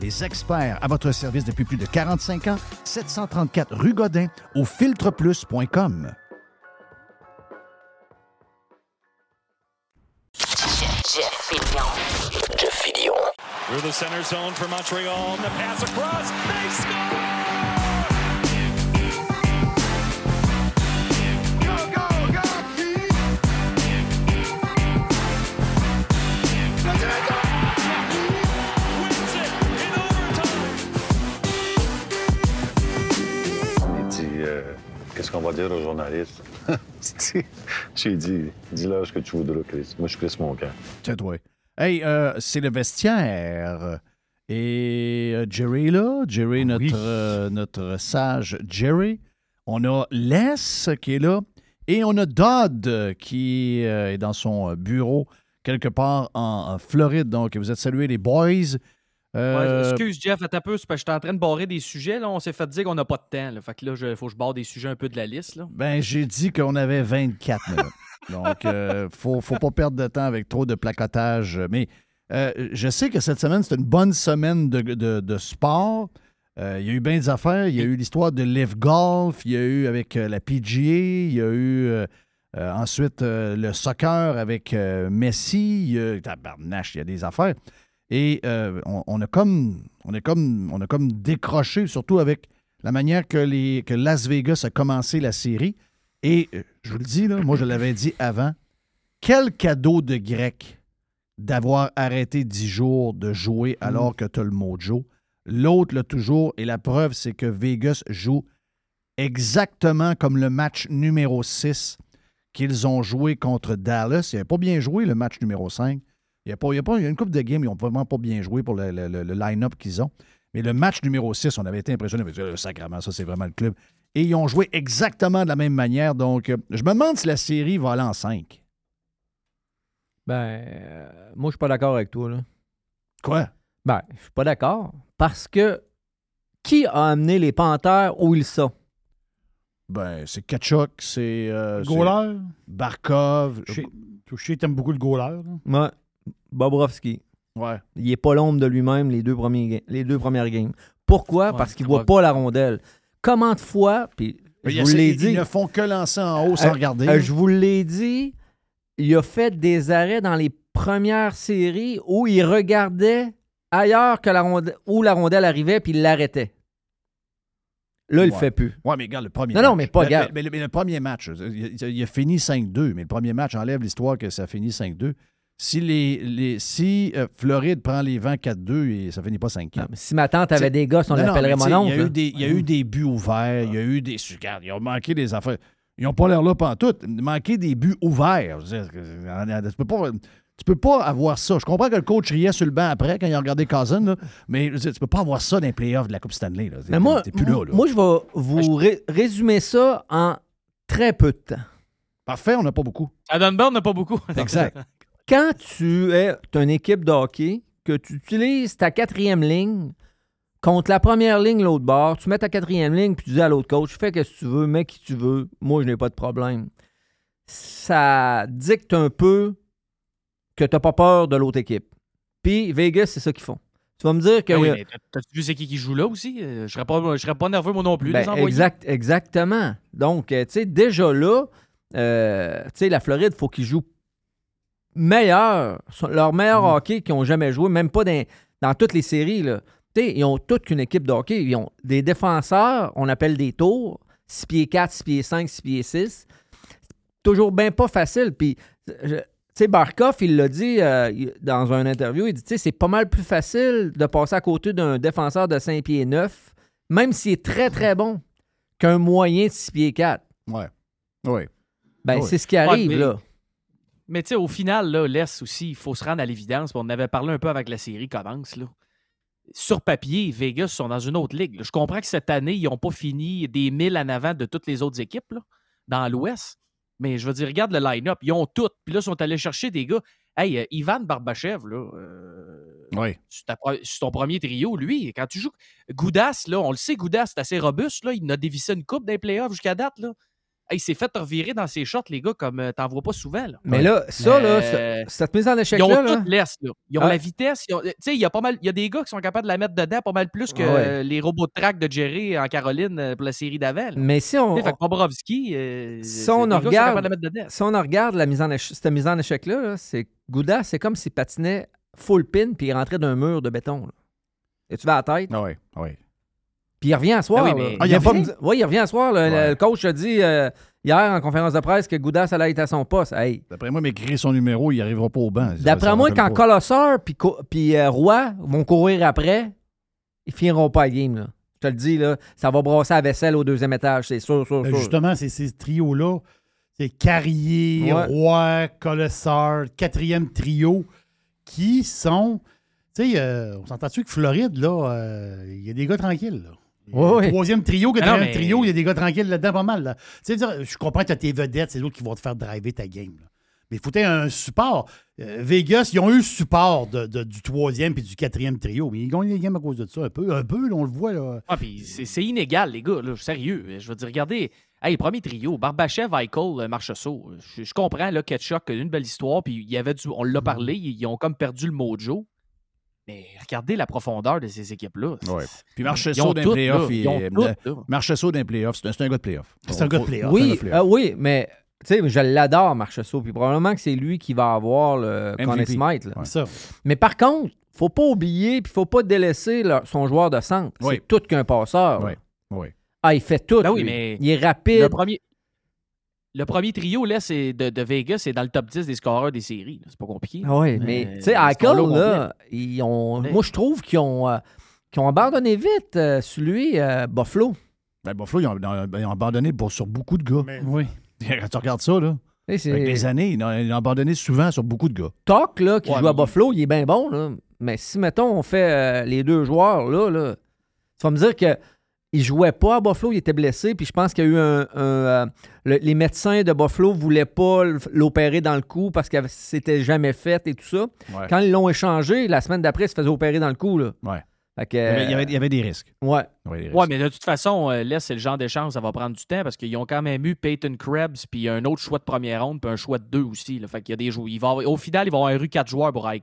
les experts à votre service depuis plus de 45 ans, 734 rue Godin au filtreplus.com. Through the center zone for Montreal. The pass across. They score! Qu'est-ce qu'on va dire aux journalistes J'ai dit Dis-leur ce que tu voudras, Chris. Moi, je Chris mon cœur. Tiens, toi. Hey, euh, c'est le vestiaire. Et euh, Jerry est là, Jerry, notre, oui. euh, notre sage Jerry. On a Les qui est là. Et on a Dodd qui euh, est dans son bureau quelque part en, en Floride. Donc, vous êtes salués, les boys. Euh, Ouais, excuse, Jeff, attends un peu, parce que j'étais en train de barrer des sujets. Là. On s'est fait dire qu'on n'a pas de temps. Là. Fait que là, il faut que je barre des sujets un peu de la liste. Là. Ben, j'ai dit qu'on avait 24 minutes. Donc, il faut, faut pas perdre de temps avec trop de placotage. Mais euh, je sais que cette semaine, c'est une bonne semaine de, de- de sport. Euh, il y a eu bien des affaires. Il y a eu l'histoire de Live Golf. Il y a eu avec euh, la PGA. Il y a eu euh, euh, ensuite euh, le soccer avec euh, Messi. Il y a, tabarnache, il y a des affaires. Et euh, on, on a comme, on, est comme, on a comme décroché, surtout avec la manière que, les, que Las Vegas a commencé la série. Et euh, je vous le dis, là, moi je l'avais dit avant, quel cadeau de grec d'avoir arrêté 10 jours de jouer alors que tu as le mojo? L'autre l'a toujours, et la preuve, c'est que Vegas joue exactement comme le match numéro 6 qu'ils ont joué contre Dallas. Ils n'avaient pas bien joué le match numéro 5. Il y a, pas, il y a, pas- il y a une couple de games, ils n'ont vraiment pas bien joué pour le, le- le- le line-up qu'ils ont. Mais le match numéro 6, on avait été impressionnés. On avait dit, Euh, sacrément, ça, c'est vraiment le club. Et ils ont joué exactement de la même manière. Donc, euh, je me demande si la série va aller en 5. Ben, euh, moi, je suis pas d'accord avec toi. Là. Quoi? Ben, je suis pas d'accord. Parce que qui a amené les Panthères où ils sont? Ben, c'est Kachuk, c'est. euh, c'est Barkov. Que t'aimes beaucoup le goaler. là. Ouais. Bobrovski. Ouais. Il est pas l'ombre de lui-même les deux, premiers, les deux premières games. Pourquoi? Ouais, Parce qu'il voit pas la rondelle. Comment de fois, puis je vous l'ai ils- dit. Ils ne font que lancer en haut sans Euh, regarder. euh, je vous l'ai dit, il a fait des arrêts dans les premières séries où il regardait ailleurs que la rondelle, où la rondelle arrivait puis il l'arrêtait. Là, il le Ouais. fait plus. Ouais, mais regarde le premier Non, match. non, mais pas Mais- regarde. mais, mais- mais le premier match, il, il a fini 5-2, mais le premier match enlève l'histoire que ça finit 5-2. Si, les, les- si euh, Floride prend les vents 4-2, et ça finit pas 5-4. Si ma tante avait des gosses, on l'appellerait tu mon Il y, a oncle. eu des, il y a eu des buts ouverts, il y a eu des. Regarde, ils ont manqué des affaires. Ils n'ont pas l'air là pantoute. Manquer des buts ouverts. Je veux dire, que- Tu peux pas. Tu peux pas avoir ça. Je comprends que le coach riait sur le banc après quand il a regardé Cousin, là, mais dire, tu peux pas avoir ça dans les playoffs de la Coupe Stanley. Là. Mais moi, plus là, là. moi, je vais vous ré- résumer ça en très peu de temps. Parfait, on n'a pas beaucoup. À Dunbar, on n'a pas beaucoup. Exact. Quand tu es une équipe de hockey, que tu utilises ta quatrième ligne contre la première ligne l'autre bord, tu mets ta quatrième ligne puis tu dis à l'autre coach, fais ce que tu veux, mets qui tu veux, moi je n'ai pas de problème. Ça dicte un peu que tu n'as pas peur de l'autre équipe. Puis Vegas, c'est ça qu'ils font. Tu vas me dire que. Ah oui, t'as- t'as-tu vu c'est qui qui joue là aussi? Euh, Je serais pas, je serais pas nerveux moi non plus. Ben, les exact, exactement. Donc, euh, tu sais, déjà là, euh, tu sais, la Floride, il faut qu'ils jouent meilleur, son- leur meilleur Mm. hockey qu'ils ont jamais joué, même pas dans, dans toutes les séries. Là. Tu sais, ils ont toute qu'une équipe de hockey. Ils ont des défenseurs, on appelle des tours, 6 pieds 4, 6 pieds 5, 6 pieds 6. Toujours bien pas facile. Puis, je- tu sais, Barkov, il l'a dit euh, dans une interview, il dit, tu sais, c'est pas mal plus facile de passer à côté d'un défenseur de 5 pieds 9, même s'il est très, très bon, qu'un moyen de 6 pieds 4. Ouais. Oui. Ben, c'est ce qui arrive, Ouais, mais- là. Mais tu sais, au final, là, l'Est aussi, il faut se rendre à l'évidence. On en avait parlé un peu avec la série commence. Là. Sur papier, Vegas sont dans une autre ligue. là. Je comprends que cette année, ils n'ont pas fini des milles en avant de toutes les autres équipes là, dans l'Ouest. Mais je veux dire, regarde le line-up. Ils ont tout. Puis là, ils sont allés chercher des gars. Hey, euh, Ivan Barbachev, là, euh, Oui. sur ton premier trio, lui, quand tu joues. Goudas, là, on le sait, Goudas, c'est assez robuste. Là, il a dévissé une coupe des playoffs jusqu'à date. Là. Il s'est fait revirer dans ses shots, les gars, comme euh, t'en vois pas souvent. Là. Mais là, ça, là, Mais- ce- cette mise en ils ont échec-là, là, tout l'Est, là. Ils ont Ah. la vitesse. ont- Tu sais, il y a pas mal. Il y a des gars qui sont capables de la mettre dedans pas mal plus que Ouais. euh, les robots de track de Jerry en Caroline euh, pour la série d'avant. Mais si on- fait que Bobrovski, euh, si on, gars sont regarde, capables de la mettre dedans. si on en regarde la mise en éche- cette mise en échec-là, là, c'est Gouda, c'est comme s'il patinait full pin puis il rentrait d'un mur de béton. Là. Et tu vas à la tête? Oui, oui. Puis il revient à soir. Ah oui, mais- Ah, il revient? Oui, il revient à soir. là. Le- Ouais. Le coach a dit euh, hier en conférence de presse que Goudas allait être à son poste. Hey. D'après moi, m'écrire son numéro, il n'arrivera pas au banc. D'après moi, quand. Colosseur puis puis, euh, Roy vont courir après, ils finiront pas la game. Là. Je te le dis, là, ça va brasser la vaisselle au deuxième étage, c'est sûr, sûr, Ben, sûr. justement, c'est ces trios-là. C'est Carrier, Ouais. Roy, Colossar, quatrième trio, qui sont. Tu sais, euh, on s'entend-tu que Floride, là, euh, il y a des gars tranquilles, là? Troisième trio, quatrième Ah mais- trio, il y a des gars tranquilles là-dedans, pas mal. Là. Dire, je comprends que tu as tes vedettes, c'est eux qui vont te faire driver ta game. là. Mais il faut que un support? Euh, Vegas, ils ont eu le support de- de- du troisième puis du quatrième trio. Mais ils gagnent les games à cause de ça. Un peu, un peu là, on le voit. Là. Ah, puis c'est inégal, les gars, là, sérieux. Je veux dire, regardez, hey, premier trio, Barbachev, Eichel, euh, Marchessault. Je, je comprends, là, Ketchuk, une belle histoire, puis il y avait du, on l'a parlé, ils, ils ont comme perdu le mojo. Mais regardez la profondeur de ces équipes-là. Ouais. Puis Marchesso ont d'un playoff, il. Marchesso d'un playoff, c'est un, gars de playoff. C'est un gars de playoff. Oui, euh, oui, mais tu sais, je l'adore, Marchessault. Puis probablement que c'est lui qui va avoir le Conn MVP. Smythe. là. Ouais. Ça. Mais par contre, faut pas oublier puis faut pas délaisser là, son joueur de centre. Oui. C'est tout qu'un passeur. Oui, oui. Ah, il fait tout. Ben oui, mais Il est rapide. Le premier, le premier trio là, c'est de, de Vegas, c'est dans le top 10 des scoreurs des séries. C'est pas compliqué. Ah oui, mais Euh, tu sais, l'a là, ils ont, Ouais. moi je trouve qu'ils ont, euh, qu'ils ont abandonné vite euh, celui euh, Buffalo. Ben, Buffalo, ils ont, ils ont abandonné pour, sur beaucoup de gars. Mais- Oui. Quand tu regardes ça, là, avec les années, ils ont, ils ont abandonné souvent sur beaucoup de gars. Toc, là, qui Ouais, joue à Buffalo, il est bien bon, là. Mais si, mettons, on fait euh, les deux joueurs, là, là, tu vas me dire que il jouait pas à Buffalo, il était blessé, puis je pense qu'il y a eu un... un, euh, le- les médecins de Buffalo voulaient pas l'opérer dans le cou parce que c'était jamais fait et tout ça. Ouais. Quand ils l'ont échangé, la semaine d'après, il se faisait opérer dans le cou, là. Ouais. Que, Il y avait, il y avait- il y avait des risques. ouais. Ouais, des Ouais, risques. mais de toute façon, euh, là, c'est le genre d'échange, ça va prendre du temps parce qu'ils ont quand même eu Peyton Krebs, puis un autre choix de première ronde, puis un choix de deux aussi. Là. Fait qu'il y a des joueurs. il va avoir- au final, il va y avoir eu quatre joueurs pour Eichel.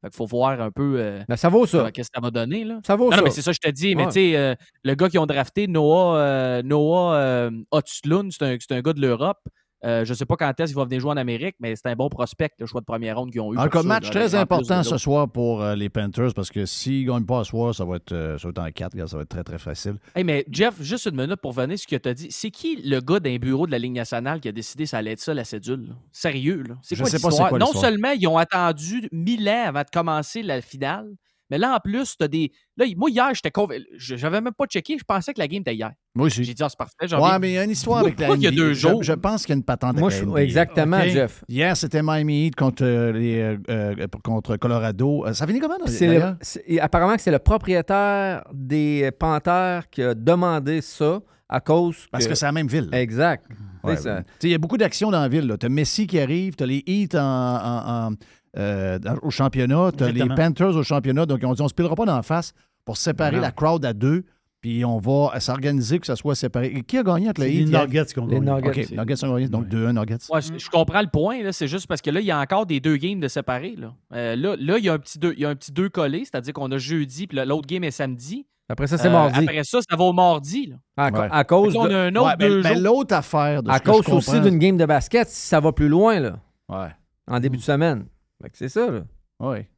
Fait qu'il faut voir un peu euh, Ben, ça vaut ça. euh, qu'est-ce que ça m'a donné. Là. Ça vaut Non, ça. non, mais c'est ça que je te dis. Mais tu sais, euh, le gars qu'ils ont drafté, Noah, euh, Noah euh, c'est un, c'est un gars de l'Europe. Euh, je sais pas quand est-ce qu'il va venir jouer en Amérique, mais c'est un bon prospect, le choix de première ronde qu'ils ont eu. En pour cas, ça, match là, très important ce soir pour euh, les Panthers parce que s'ils ne gagnent pas ce soir, ça va être, euh, ça va être en 4. Ça va être très, très facile. Hey, mais Jeff, juste une minute pour venir sur ce que tu as dit. C'est qui le gars d'un bureau de la Ligue nationale qui a décidé que ça allait être ça, la cédule? là? Sérieux, là? C'est quoi l'histoire? Non seulement ils ont attendu mille ans avant de commencer la finale, mais là, en plus, tu as des. Là, moi, hier, j'étais convaincu. J'avais même pas checké. Je pensais que la game était hier. Moi aussi. J'ai dit, ah, c'est parfait. Ouais, mais il y a une histoire avec la pourquoi il y a NBA. deux Je- jours? Je, pense qu'il y a une patente Moi, avec je- la NBA. exactement. Jeff. Hier, c'était Miami Heat contre, euh, les, euh, euh, contre Colorado. Ça finit comment? D'ailleurs? apparemment que c'est le propriétaire des Panthers qui a demandé ça à cause Parce que c'est la même ville. Exact. Ouais. Il y a beaucoup d'actions dans la ville. Tu as Messi qui arrive, tu as les Heat en- en- en, euh, au championnat, tu as les. Panthers au championnat. Donc, on dit on ne se pilera pas d'en face pour séparer Non. la crowd à deux. Puis on va s'organiser que ça soit séparé. Et qui a gagné entre C'est les les? Nuggets qui ont Les gagné. Nuggets. OK, Nuggets ont gagné. Donc 2-1 Nuggets. Ouais, je, je comprends le point, là. C'est juste parce que là, il y a encore des deux games de séparés. Là, Euh, là, là, il y a un petit deux, il y a un petit deux collé, c'est-à-dire qu'on a jeudi, puis l'autre game est samedi. Après ça, c'est Euh, mardi. Après ça, ça va au mardi. Là. À, Ouais. à cause, a un autre Ouais, ben- deux ben, l'autre affaire de à ce que je cause aussi d'une game de basket, si ça va plus loin, là, Ouais. en début de semaine. Fait que c'est ça, là. Ouais.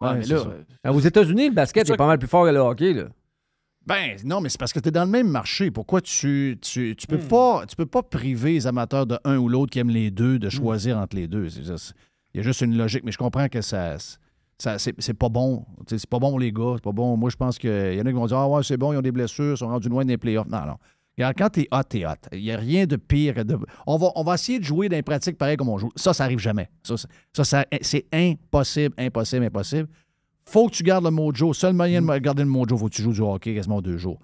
Ouais, Ouais, mais c'est là, ça. euh, Aux États-Unis, le basket est pas mal plus fort que le hockey, là. Ben non, mais c'est parce que tu es dans le même marché. Pourquoi tu tu, tu peux Hmm. pas tu peux pas priver les amateurs de un ou l'autre qui aiment les deux Hmm. de choisir entre les deux. Il y a juste une logique, mais je comprends que ça, ça c'est c'est pas bon. C'est pas bon pour les gars, c'est pas bon. Moi, je pense qu'il y en a qui vont dire Ah ouais, c'est bon, ils ont des blessures, ils sont rendus loin des playoffs. Non, non. Regarde, quand t'es hot, t'es hot. Il n'y a rien de pire. De... On, va, on va essayer de jouer dans les pratiques pareil comme on joue. Ça, ça arrive jamais. Ça, c'est- ça, ça- c'est impossible, impossible, impossible. Faut que tu gardes le mojo. Seul moyen de garder le mojo, faut que tu joues du hockey quasiment deux jours.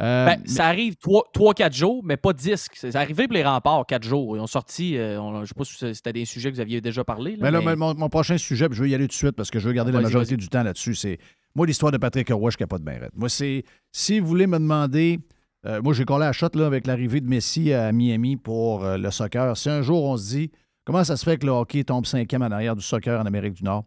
Euh, ben, ça arrive 3-4 jours, mais pas 10. C'est arrivé pour les remparts, 4 jours. Ils ont sorti, euh, on- je sais pas si c'était des sujets que vous aviez déjà parlé. Là, Mais là, mais- mon, mon prochain sujet, puis je veux y aller tout de suite parce que je veux garder la majorité du temps là-dessus. C'est moi l'histoire de Patrick Roy, je capote bien. Moi, c'est si vous voulez me demander, euh, moi j'ai collé à shot là, avec l'arrivée de Messi à Miami pour euh, le soccer. Si un jour on se dit comment ça se fait que le hockey tombe cinquième en arrière du soccer en Amérique du Nord,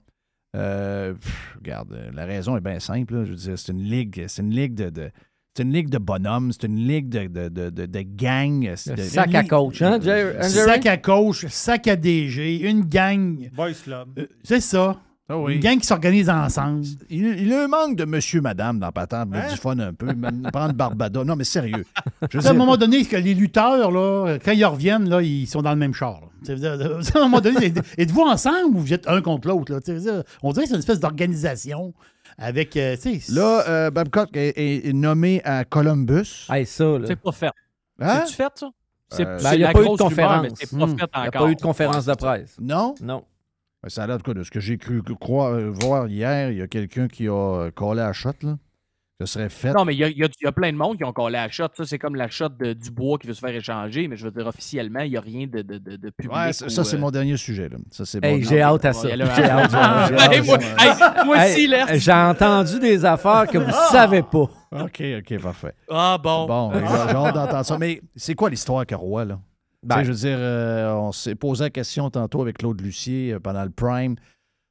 euh, pff, regarde, la raison est bien simple. là. Je veux dire, c'est une ligue, c'est une ligue de, de- c'est une ligue de bonhommes, c'est une ligue de, de, de, de, de gang. Sac à coach, hein? Hein, Jerry? Sac à coach, sac à DG, une gang. Boys Club. Euh, c'est ça. Ah oui. Une gang qui s'organise ensemble. Il, il a un manque de monsieur, madame dans Patente, mettre Hein? du fun un peu, me- prendre Barbada. Non, mais sérieux. Je sais, à un moment donné, que les lutteurs, là, quand ils reviennent, là, ils sont dans le même char. à un moment donné, êtes- êtes-vous ensemble ou vous êtes un contre l'autre? On dirait que c'est une espèce d'organisation avec. euh, Là, euh, Babcock est, nommé à Columbus. Hey, ça, là. C'est pas fait. Hein? C'est-tu fait, ça? C'est Euh, ben, il n'y a pas eu de conférence. mais c'est pas Hmm. Il n'y a pas eu de conférence de presse. Non? Non. Ben, Ça a l'air, tout cas, de ce que j'ai cru croire, euh, voir hier, il y a quelqu'un qui a euh, collé à la shot, là. Ce serait fait. Non, mais il y a, y y plein de monde qui ont collé à la shot. Ça, c'est comme la shot de Dubois qui veut se faire échanger, mais je veux dire, officiellement, il n'y a rien de, de, de, de public. Ouais, ça, ou, ça, c'est euh, mon dernier sujet. Là. Ça, c'est Hey, bon. j'ai hâte à ça. moi- aussi, Hey, là. J'ai entendu des affaires que vous ne savez pas. OK, OK, parfait. Ah bon. Bon, j'ai hâte d'entendre ça. Mais c'est quoi l'histoire Roy, là? Ben. Je veux dire, euh, on s'est posé la question tantôt avec Claude Lucier euh, pendant le Prime.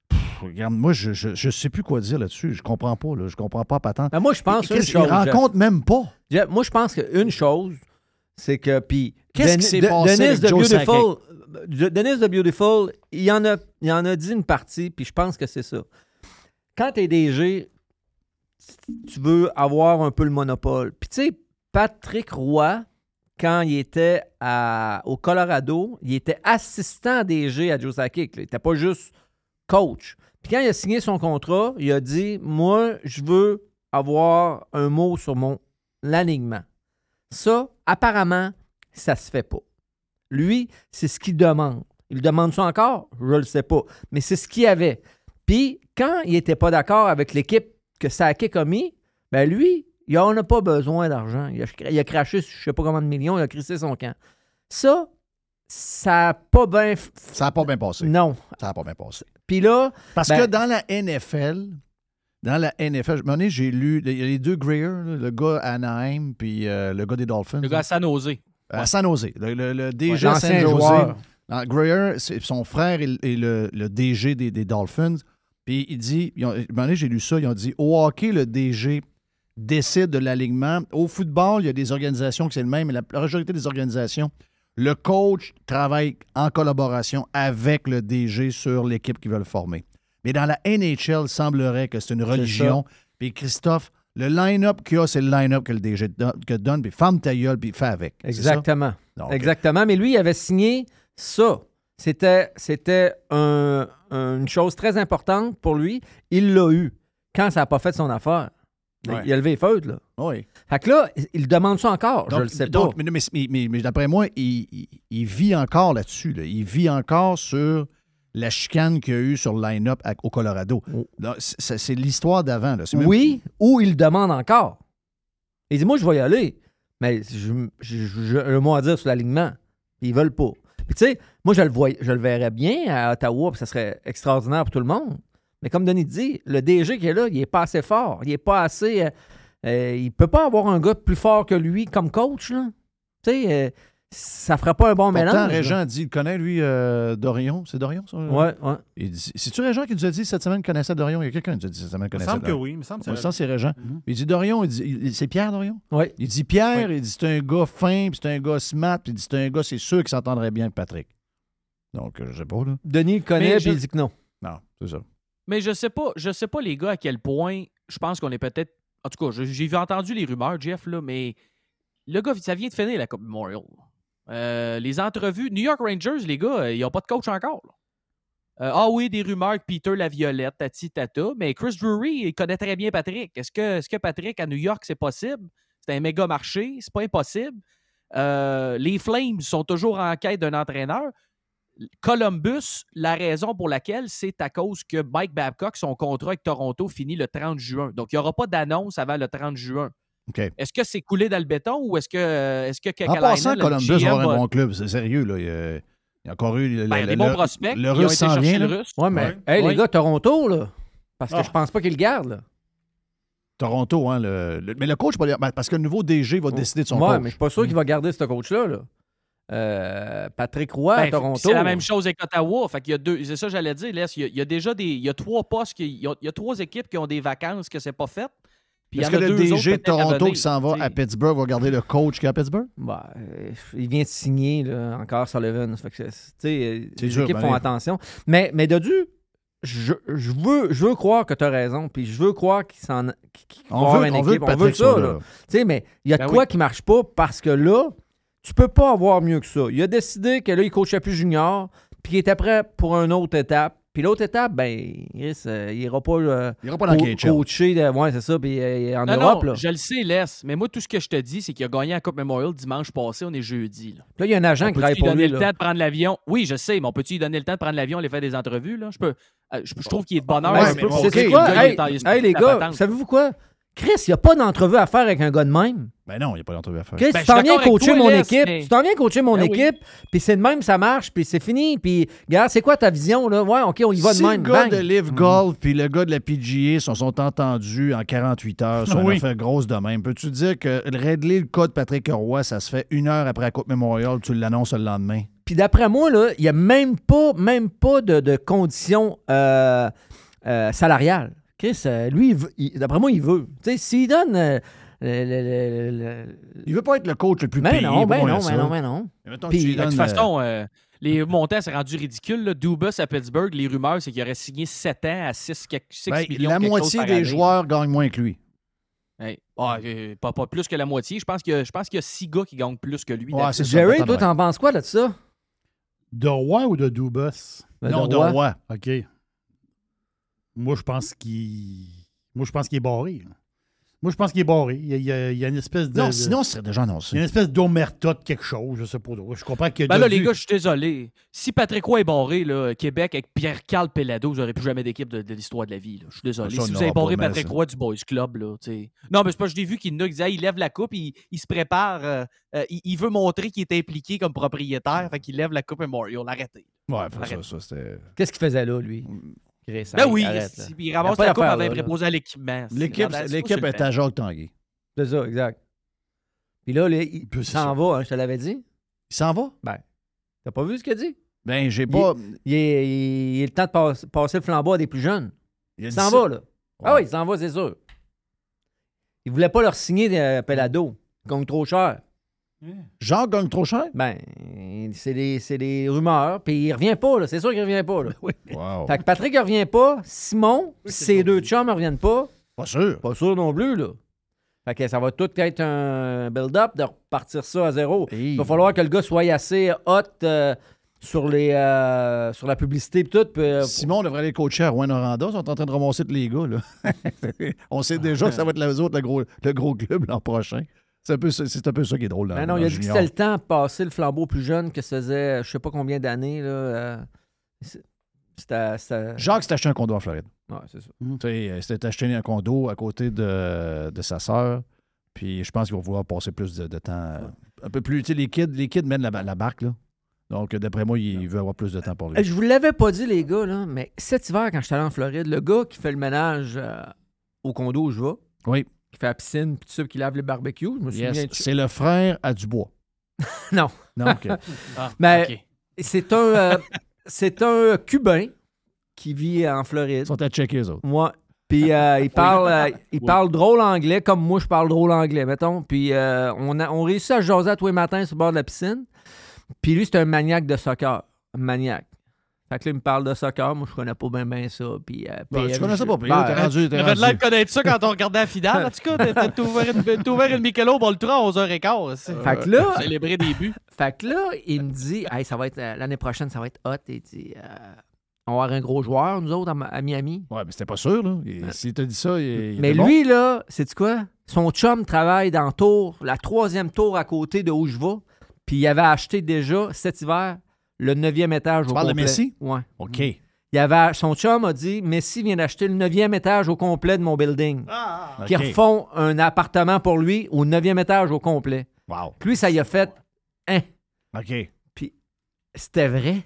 Pff, regarde, moi, je, je, je sais plus quoi dire là-dessus. Je comprends pas, là. Je comprends pas patente. Ben, moi, je pense une chose. Rencontre même pas. Moi, je pense qu'une chose, c'est que. Puis. Qu'est-ce qui s'est passé Dennis avec the Joe Beautiful. De- Dennis the Beautiful, il en, a, il en a dit une partie, puis je pense que c'est ça. Quand tu es DG, tu veux avoir un peu le monopole. Puis tu sais, Patrick Roy, quand il était au Colorado, il était assistant DG à Joe Sakic. Il n'était pas juste coach. Puis quand il a signé son contrat, il a dit Moi, je veux avoir un mot sur mon alignement. Ça, apparemment, ça se fait pas. Lui, c'est ce qu'il demande. Il demande ça encore? Je le sais pas. Mais c'est ce qu'il avait. Puis, quand il n'était pas d'accord avec l'équipe que Sakic a mis, ben lui, il en a pas besoin d'argent. Il a, il a craché, je sais pas combien de millions, il a crissé son camp. Ça, ça n'a pas bien. Ça n'a pas bien passé. Non. Ça n'a pas bien passé. Puis là. Parce ben, que dans la NFL, dans la NFL, je- j'ai lu, il y a les deux Greer, le gars à Anaheim puis euh, le gars des Dolphins. Le gars à San Jose. À San Jose. Le, le- le DG Ouais, à San Jose. Greer, c'est son frère et, et le, le DG des, des Dolphins. Puis il dit, ils ont- j'ai lu ça, ils ont dit au hockey, le DG décide de l'alignement. Au football, il y a des organisations que c'est le même, mais la majorité des organisations, le coach travaille en collaboration avec le DG sur l'équipe qu'ils veulent former. Mais dans la NHL, il semblerait que c'est une religion. Puis Christophe, le line-up qu'il y a, c'est le line-up que le DG don- que donne, puis ferme ta gueule, puis fais avec. Exactement. Donc, Exactement. Mais lui, il avait signé ça. C'était, c'était un- une chose très importante pour lui. Il l'a eu quand ça n'a pas fait son affaire. Ouais. Il a levé les feutres, là. Oui. Fait que là, il demande ça encore. je le sais donc, pas. Mais, mais- mais- mais- mais d'après moi, il, il- il vit encore là-dessus. là. Il vit encore sur la chicane qu'il y a eu sur le line-up au Colorado. Donc, C'est l'histoire d'avant. même- Oui, ou il demande encore. Il dit, moi, je vais y aller. Mais je- je- je- j'ai un mot à dire sur l'alignement. Ils veulent pas. Puis tu sais, moi, je le, voyais, je le verrais bien à Ottawa, puis ça serait extraordinaire pour tout le monde. Mais comme Denis dit, le DG qui est là, il est pas assez fort. Il est pas assez... euh, euh, il peut pas avoir un gars plus fort que lui comme coach, là. Tu sais, euh, ça ferait pas un bon Pourtant, mélange. Régent là. dit, il connaît, lui, euh, Dorion. C'est Dorion, ça? Il dit- C'est-tu Régent qui nous a dit cette semaine qu'il connaissait Dorion? Il y a quelqu'un qui nous a dit cette semaine qu'il Il me connaissait semble que Dorion. oui, il me semble que c'est Régent. Il dit Dorion, il dit, il- c'est Pierre Dorion? Oui. Il dit Pierre, il dit c'est un gars fin, puis c'est un gars smart, puis il dit c'est un gars, c'est sûr qu'il s'entendrait bien avec Patrick. Donc, je sais pas, là. Denis le connaît, puis je- il dit que non. Non, c'est ça. Mais je sais pas, je sais pas les gars à quel point. Je pense qu'on est peut-être. En tout cas, j'ai entendu les rumeurs, Jeff, là, mais le gars, ça vient de finir la Coupe Memorial. Euh, les entrevues, New York Rangers, les gars, ils n'ont pas de coach encore. Euh, ah oui, des rumeurs que Peter Laviolette, tati tata, mais Chris Drury, il connaît très bien Patrick. Est-ce que, est-ce que Patrick à New York, c'est possible? C'est un méga marché, c'est pas impossible. Euh, les Flames sont toujours en quête d'un entraîneur. Columbus, la raison pour laquelle, c'est à cause que Mike Babcock, son contrat avec Toronto finit le 30 juin. Donc, il n'y aura pas d'annonce avant le 30 juin. OK. Est-ce que c'est coulé dans le béton ou est-ce que, est-ce que En passant, le Columbus GM, va avoir un bon club. C'est sérieux, là. Il y a, il y a encore eu... le- Ben, il y a le- des bons le- prospects. Le russe s'en vient, le là. Russe. Ouais, mais Ouais. hey, Ouais. les gars, Toronto, là. Parce que Ah. je pense pas qu'ils le gardent, là. Toronto, hein. le- le- mais le coach, va- ben, parce que le nouveau DG va décider de son ouais, coach. mais je suis pas sûr qu'il va garder ce coach-là, là. Euh, Patrick Roy à Ben, Toronto. C'est la même chose avec Ottawa. Fait qu'il y a deux. C'est ça que j'allais dire, Les. Il y, a, il y a déjà des. Il y a trois postes. Qui, il, y a, il y a trois équipes qui ont des vacances que c'est pas fait. Il Est-ce que le DG de Toronto qui s'en va à Pittsburgh va garder le coach qui est à Pittsburgh? Ben, il vient de signer là, encore Sullivan. Fait que, les équipes ben, font allez. attention. Mais, mais Dodu, je, je veux, je veux croire que tu as raison. Puis je veux croire qu'il s'en On veut- une on veut équipe. que on veut Patrick ça. là. là. Mais il y a de Ben quoi oui. qui marche pas parce que là, tu peux pas avoir mieux que ça. Il a décidé que là, il coachait plus junior, puis il était prêt pour une autre étape. Puis l'autre étape, ben, Chris, euh, il ira pas, euh, Il ira pas dans co- le KHL. coacher, de, ouais, c'est ça, puis euh, en Non, Europe. non, là. je le sais, laisse. Mais moi, tout ce que je te dis, c'est qu'il a gagné la Coupe Memorial dimanche passé. On est jeudi. Là, Puis là, il y a un agent On qui travaille lui pour donner lui. le là. temps de prendre l'avion? Oui, je sais, mais on peut-tu lui donner le temps de prendre l'avion, aller faire des entrevues? Là? Je, peux, euh, je, je trouve qu'il est de. Ben, peu pour c'est que quoi? le Hey, hey, les gars, savez-vous quoi? Chris, il n'y a pas d'entrevue à faire avec un gars de même? Ben non, il n'y a pas d'entrevue à faire. Chris, Ben, tu je suis t'en viens d'accord avec coacher toi, mon Les, équipe. mais- Tu t'en viens coacher mon Ben oui. équipe, puis c'est de même, ça marche, puis c'est fini. Puis, regarde, c'est quoi ta vision, là? Ouais, OK, on y va de si même. le gars Bang. de Live Golf puis le gars de la PGA se sont entendus en 48 heures sur Oui. une affaire grosse de même, peux-tu dire que régler le cas de Patrick Roy, ça se fait une heure après la Coupe Memorial, tu l'annonces le lendemain? Puis d'après moi, là, il n'y a même pas, même pas de, de conditions euh, euh, salariales. Chris, euh, lui, il veut- il- d'après moi, il veut. Tu sais, s'il donne. euh, le- le- le- le- Il veut pas être le coach le plus Ben payé. non, ben non, ben non, ben non. Mais Puis, lui De toute donnes, façon, euh, les montants, c'est rendu ridicule. Là. Dubas à Pittsburgh, les rumeurs, c'est qu'il aurait signé 7 ans à 6, euh, 6 ben, millions la moitié des année. joueurs gagnent moins que lui. Hey, ah, euh, pas, pas plus que la moitié. Je pense qu'il y a- je pense qu'il y a 6 gars qui gagnent plus que lui. Ouais, Jerry, toi, t'en penses quoi de ça? De Roy ou de Dubas? Ben, non, de. Roy. OK. Moi, je pense qu'il. Moi, je pense qu'il est barré. là. Moi, je pense qu'il est barré. Il y a, il y a- il y a une espèce de. Non, sinon, ce serait déjà Il y a annoncé. une espèce d'omerta de quelque chose, je sais pas. Je comprends qu'il y a Ben là, les gars, je suis désolé. Si Patrick Roy est barré, là, Québec, avec Pierre-Carl Pelado, j'aurais plus jamais d'équipe de, de l'histoire de la vie. Je suis désolé. Ça, on si vous avez barré Patrick. Roy du Boys Club, là, tu sais. Non, mais c'est pas que je l'ai vu qu'il il lève la coupe, il, il se prépare, euh, euh, il, il veut montrer qu'il est impliqué comme propriétaire, fait qu'il lève la coupe Memorial. Arrêtez. Ouais, ça, ça c'était. Qu'est-ce qu'il faisait là, lui? Chris, Ben oui, arrête, si- il ramasse la coupe avant de préposer à l'équipement. L'équipe, est le à Jacques Tanguay. C'est ça, exact. Puis là, les- il s'en ça. va, hein, je te l'avais dit. Il s'en va? Ben, t'as pas vu ce qu'il a dit? Ben, j'ai pas. Il est, il est le temps de passe- passer le flambeau à des plus jeunes. Il s'en ça. va, là. Ah oui, il s'en va, c'est sûr. Il voulait pas leur signer des Pelado. Il gagne trop cher. Jacques gagne trop cher? Ben, c'est des, c'est des rumeurs. Puis il revient pas, là. C'est sûr qu'il revient pas, là. Wow. Fait que Patrick, il revient pas. Simon, ses deux chums ne reviennent pas. Pas sûr. Pas sûr non plus, là. Fait que ça va tout être un build-up de repartir ça à zéro. Hey. Il va falloir que le gars soit assez hot euh, sur, les, euh, sur la publicité et tout. euh, Simon devrait aller coacher à Rouen-Noranda. Ils sont en train de ramasser tous les gars. Là. On sait déjà que ça va être les autres, le gros, le gros club l'an prochain. C'est un, peu, c'est un peu ça qui est drôle. Ben non, il a le dit que c'était le temps de passer le flambeau plus jeune que ça faisait euh, je sais pas combien d'années. là. euh, Jacques s'est acheté un condo en Floride. Ouais, c'est ça. Tu sais, Il s'est acheté un condo à côté de, de sa sœur. Puis je pense qu'il va pouvoir passer plus de, de temps. euh, Un peu plus. Tu sais, les kids, les kids mènent la, la barque. Là. Donc, d'après moi, il veut avoir plus de temps pour lui. Euh, Je vous l'avais pas dit, les gars, là, mais cet hiver, quand j'étais allé en Floride, le gars qui fait le ménage euh, au condo où je vais, Oui. Qui fait la piscine, puis tout ça, qui lave les barbecues, je me souviens. Yes. de- C'est le frère à Dubois. Non. Non, OK. Ah, Mais c'est un, euh, c'est un Cubain qui vit en Floride. Ils sont à checker les autres. Moi. Puis euh, il parle, euh, il Oui. parle drôle anglais, comme moi je parle drôle anglais, mettons. Puis euh, on, a, on réussit à jaser à tous les matins sur le bord de la piscine. Puis lui, c'est un maniaque de soccer. Un maniaque. Fait que là, il me parle de soccer. Moi, je connais pas bien bien ça. Puis, euh, Ben, puis, tu connais ça je- pas, puis ben, là, t'es rendu. T'avais de l'air de connaître ça quand on regardait la finale. En tout cas, t'as- ouvert une, Michelob Ultra à 11h15. c'est- Fait que là- Célébrer des buts. Fait que là, il me dit, hey, ça va être euh, l'année prochaine, ça va être hot. Il dit, euh, on va avoir un gros joueur, nous autres, à, Miami. Ouais, mais c'était pas sûr, là. S'il t'a dit ça, il, il Mais était bon. lui, là, c'est quoi? Son chum travaille dans tour, la troisième tour à côté de où je vais. Puis il avait acheté déjà cet hiver le neuvième étage Tu au parles de complet. Messi? Ouais. OK. Il avait, son chum a dit Messi vient d'acheter le neuvième étage au complet de mon building. Qui OK. refont un appartement pour lui au neuvième étage au complet. Wow. Puis lui, ça y a fait. Hein? OK. C'était vrai.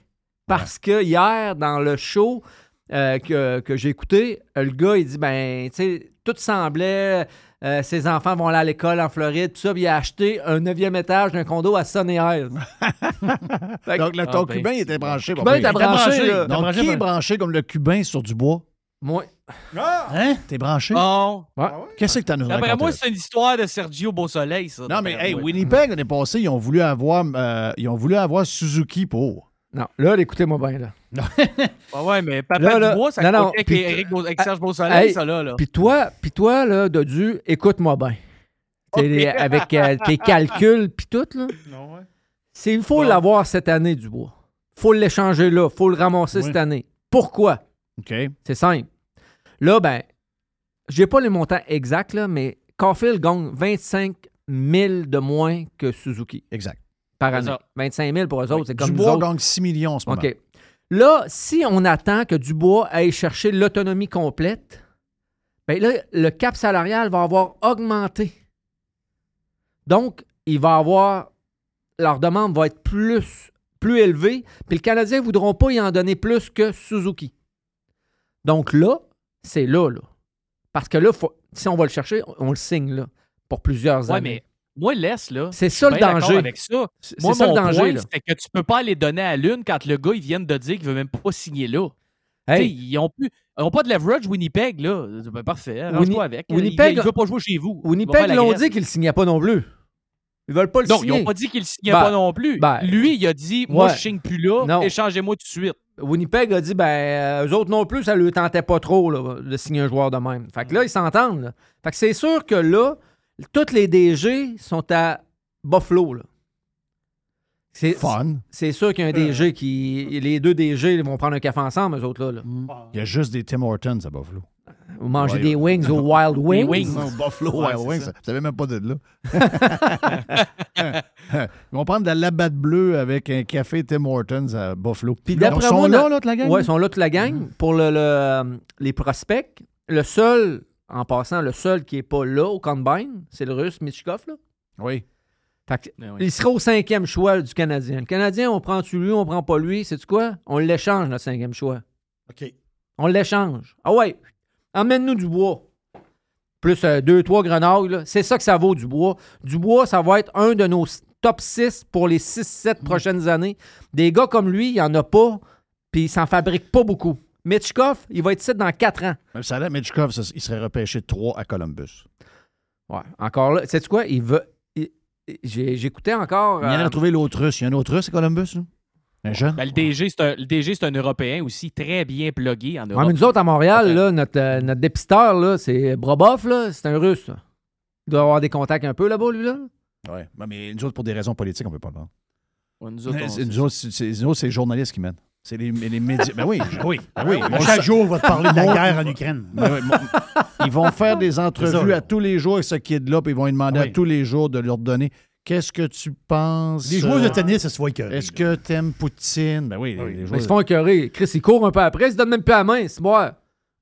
Parce que hier, dans le show euh, que, que j'ai écouté, le gars, il dit ben, tu sais, tout semblait. Euh, ses enfants vont aller à l'école en Floride, tout ça, puis il a acheté un neuvième étage d'un condo à Sunny Hills. Donc, le, ton Ah, ben, cubain, il était branché. Cubain était branché, là. Donc, branché qui est branché comme le cubain sur Dubois? Moi, Hein? T'es branché? Bon. ouais. Qu'est-ce que t'as nous D'après raconté? moi, c'est une histoire de Sergio Beausoleil, ça. Non, mais hey. Winnipeg, l'année passée, ils ont voulu avoir, euh, ils ont voulu avoir Suzuki pour. Non, là, écoutez-moi bien, là. Ouais, ouais, mais Papa Là, là, Dubois, ça non, non, avec, puis- Eric avec Serge Beausoleil, Hey, ça, là. là. Puis toi, puis toi, là, Dodu, écoute-moi bien. Avec euh, tes calculs, puis tout, là. Non, ouais. C'est, il faut l'avoir cette année, Dubois. faut l'échanger là. faut le ramasser Oui. cette année. Pourquoi? OK. C'est simple. Là, ben, j'ai pas les montants exacts, là, mais Caulfield gagne 25 000 de moins que Suzuki. Exact. Par année. ça. 25 000 pour eux autres, c'est comme nous Dubois autres. gagne 6 millions en ce moment. OK. Là, si on attend que Dubois aille chercher l'autonomie complète, ben là, le cap salarial va avoir augmenté. Donc, il va avoir. Leur demande va être plus, plus élevée, puis le Canadien ne voudront pas y en donner plus que Suzuki. Donc là, c'est là, là. Parce que là, faut- si on va le chercher, on le signe là, pour plusieurs Ouais, années. mais moi, laisse, là. C'est ça le d'accord danger. Avec ça. C'est Moi, ça le danger, c'est que tu peux pas les donner à l'une quand le gars, il vient de dire qu'il veut même pas signer là. Hey. Ils ont plus. Ils n'ont pas de leverage Winnipeg, là. Ben, parfait, arrange-toi avec. Il- Winnipeg- il, veut pas jouer chez vous. Winnipeg l'ont dit qu'ils ne signaient pas non plus. Ils veulent pas le Non, signer. ils n'ont pas dit qu'il ne signait Ben, pas non plus. ben, Lui, il a dit Moi, ouais. je signe plus là, Non. échangez-moi tout de suite. Winnipeg a dit, ben, euh, eux autres non plus, ça ne leur tentait pas trop là, de signer un joueur de même. Fait que là, ils s'entendent. là. Fait que c'est sûr que là, tous les DG sont à Buffalo. Là. C'est Fun. C'est sûr qu'il y a un DG qui. Les deux DG ils vont prendre un café ensemble, eux autres. Là, là. Il y a juste des Tim Hortons à Buffalo. Vous mangez Ouais, des ouais. wings au Wild Wings. Non, Buffalo Ouais, Wild Wings. ça. Vous savez même pas de là. Ils vont prendre de la labatte bleue avec un café Tim Hortons à Buffalo. Puis Donc, d'après ils sont moi, là, là, toute la gang? Ouais, ils sont là toute la gang. Pour le, le, euh, les prospects, le seul, en passant, le seul qui n'est pas là au Combine, c'est le russe Michkov. Là. Oui. Fait que, Ben Il sera au cinquième choix du Canadien. Le Canadien, on prend-tu lui, on prend pas lui? C'est quoi? On l'échange, notre cinquième choix. OK. On l'échange. Ah ouais, emmène-nous du bois. Plus euh, deux, trois grenades, là. c'est ça que ça vaut du bois. Du bois, ça va être un de nos top 6 pour les 6-7 Mm. prochaines années. Des gars comme lui, il n'y en a pas, puis il s'en fabrique pas beaucoup. Mitchkov, il va être ici dans 4 ans. Même ça, là, Mitchkov, ça, il serait repêché 3 à Columbus. Ouais, encore là. Sais-tu quoi? Il veut. J'écoutais encore. Il vient de euh, retrouver l'autre russe. Il y a un autre russe à Columbus, là? Un jeune? Ben, le DG, c'est un, le DG, c'est un Européen aussi, très bien plugué en Ouais, Europe. mais nous autres, à Montréal, là, notre, euh, notre dépisteur, là, c'est Brobov, là, c'est un russe. là. Il doit avoir des contacts un peu là-bas, lui, là. Oui. Mais nous autres, pour des raisons politiques, on ne peut pas le prendre. Ouais, nous autres, Mais on- c'est- Nous autres, c'est c'est- nous autres, c'est les journalistes qui mènent. C'est les, les médias. Ben oui, oui. Ben oui. À chaque jour, on va te parler de la guerre en Ukraine. Ben oui, mon- ils vont faire des ça, entrevues à tous les jours avec ce kid-là, puis ils vont lui demander Oui. à tous les jours de leur donner qu'est-ce que tu penses. Les joueurs de euh, tennis, ça se voit écœurés, Est-ce que t'aimes Poutine? Ben oui, les, joueurs. ils se font écœurer. Chris, il court un peu après, il se donne même plus la main, c'est moi.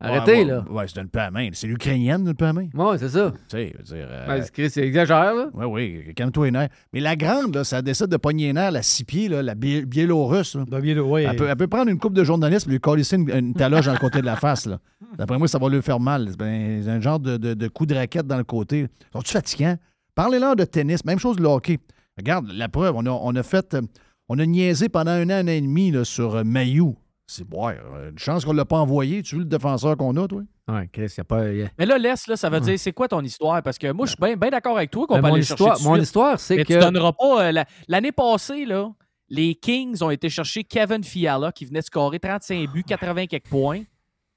Arrêtez, Ouais, ouais, là. Ouais, c'est une peu à main. C'est l'Ukrainienne, une peu à main. Ouais, c'est ça. Tu sais, je veux dire. euh, Ben, il exagère, là. Oui, oui, calme-toi les nerfs. Mais la grande, là, ça décide de pogner les nerfs, la six pieds, là, la Bié- biélorusse. là. ouais. elle, peut, elle peut prendre une coupe de journaliste et lui coller une, une taloche dans le côté de la face. là. D'après moi, ça va lui faire mal. C'est ben, un genre de, de- de coup de raquette dans le côté. Sont-tu fatigants? Parlez-leur de tennis. Même chose de hockey. Regarde, la preuve, on a, on a fait. euh, On a niaisé pendant un an, un an et demi là, sur euh, Mayou. C'est ouais, euh, une chance qu'on ne l'a pas envoyé. Tu veux le défenseur qu'on a, toi? Ouais, Chris, il n'y a pas. y a- Mais là, laisse, là, ça veut dire, c'est quoi ton histoire? Parce que moi, je suis bien bien d'accord avec toi qu'on Ben, peut mon aller histoire- chercher tout de mon suite. histoire, c'est que- tu donneras pas... euh, la- L'année passée, là, les Kings ont été chercher Kevin Fiala, qui venait de scorer 35 buts, 80 quelques points.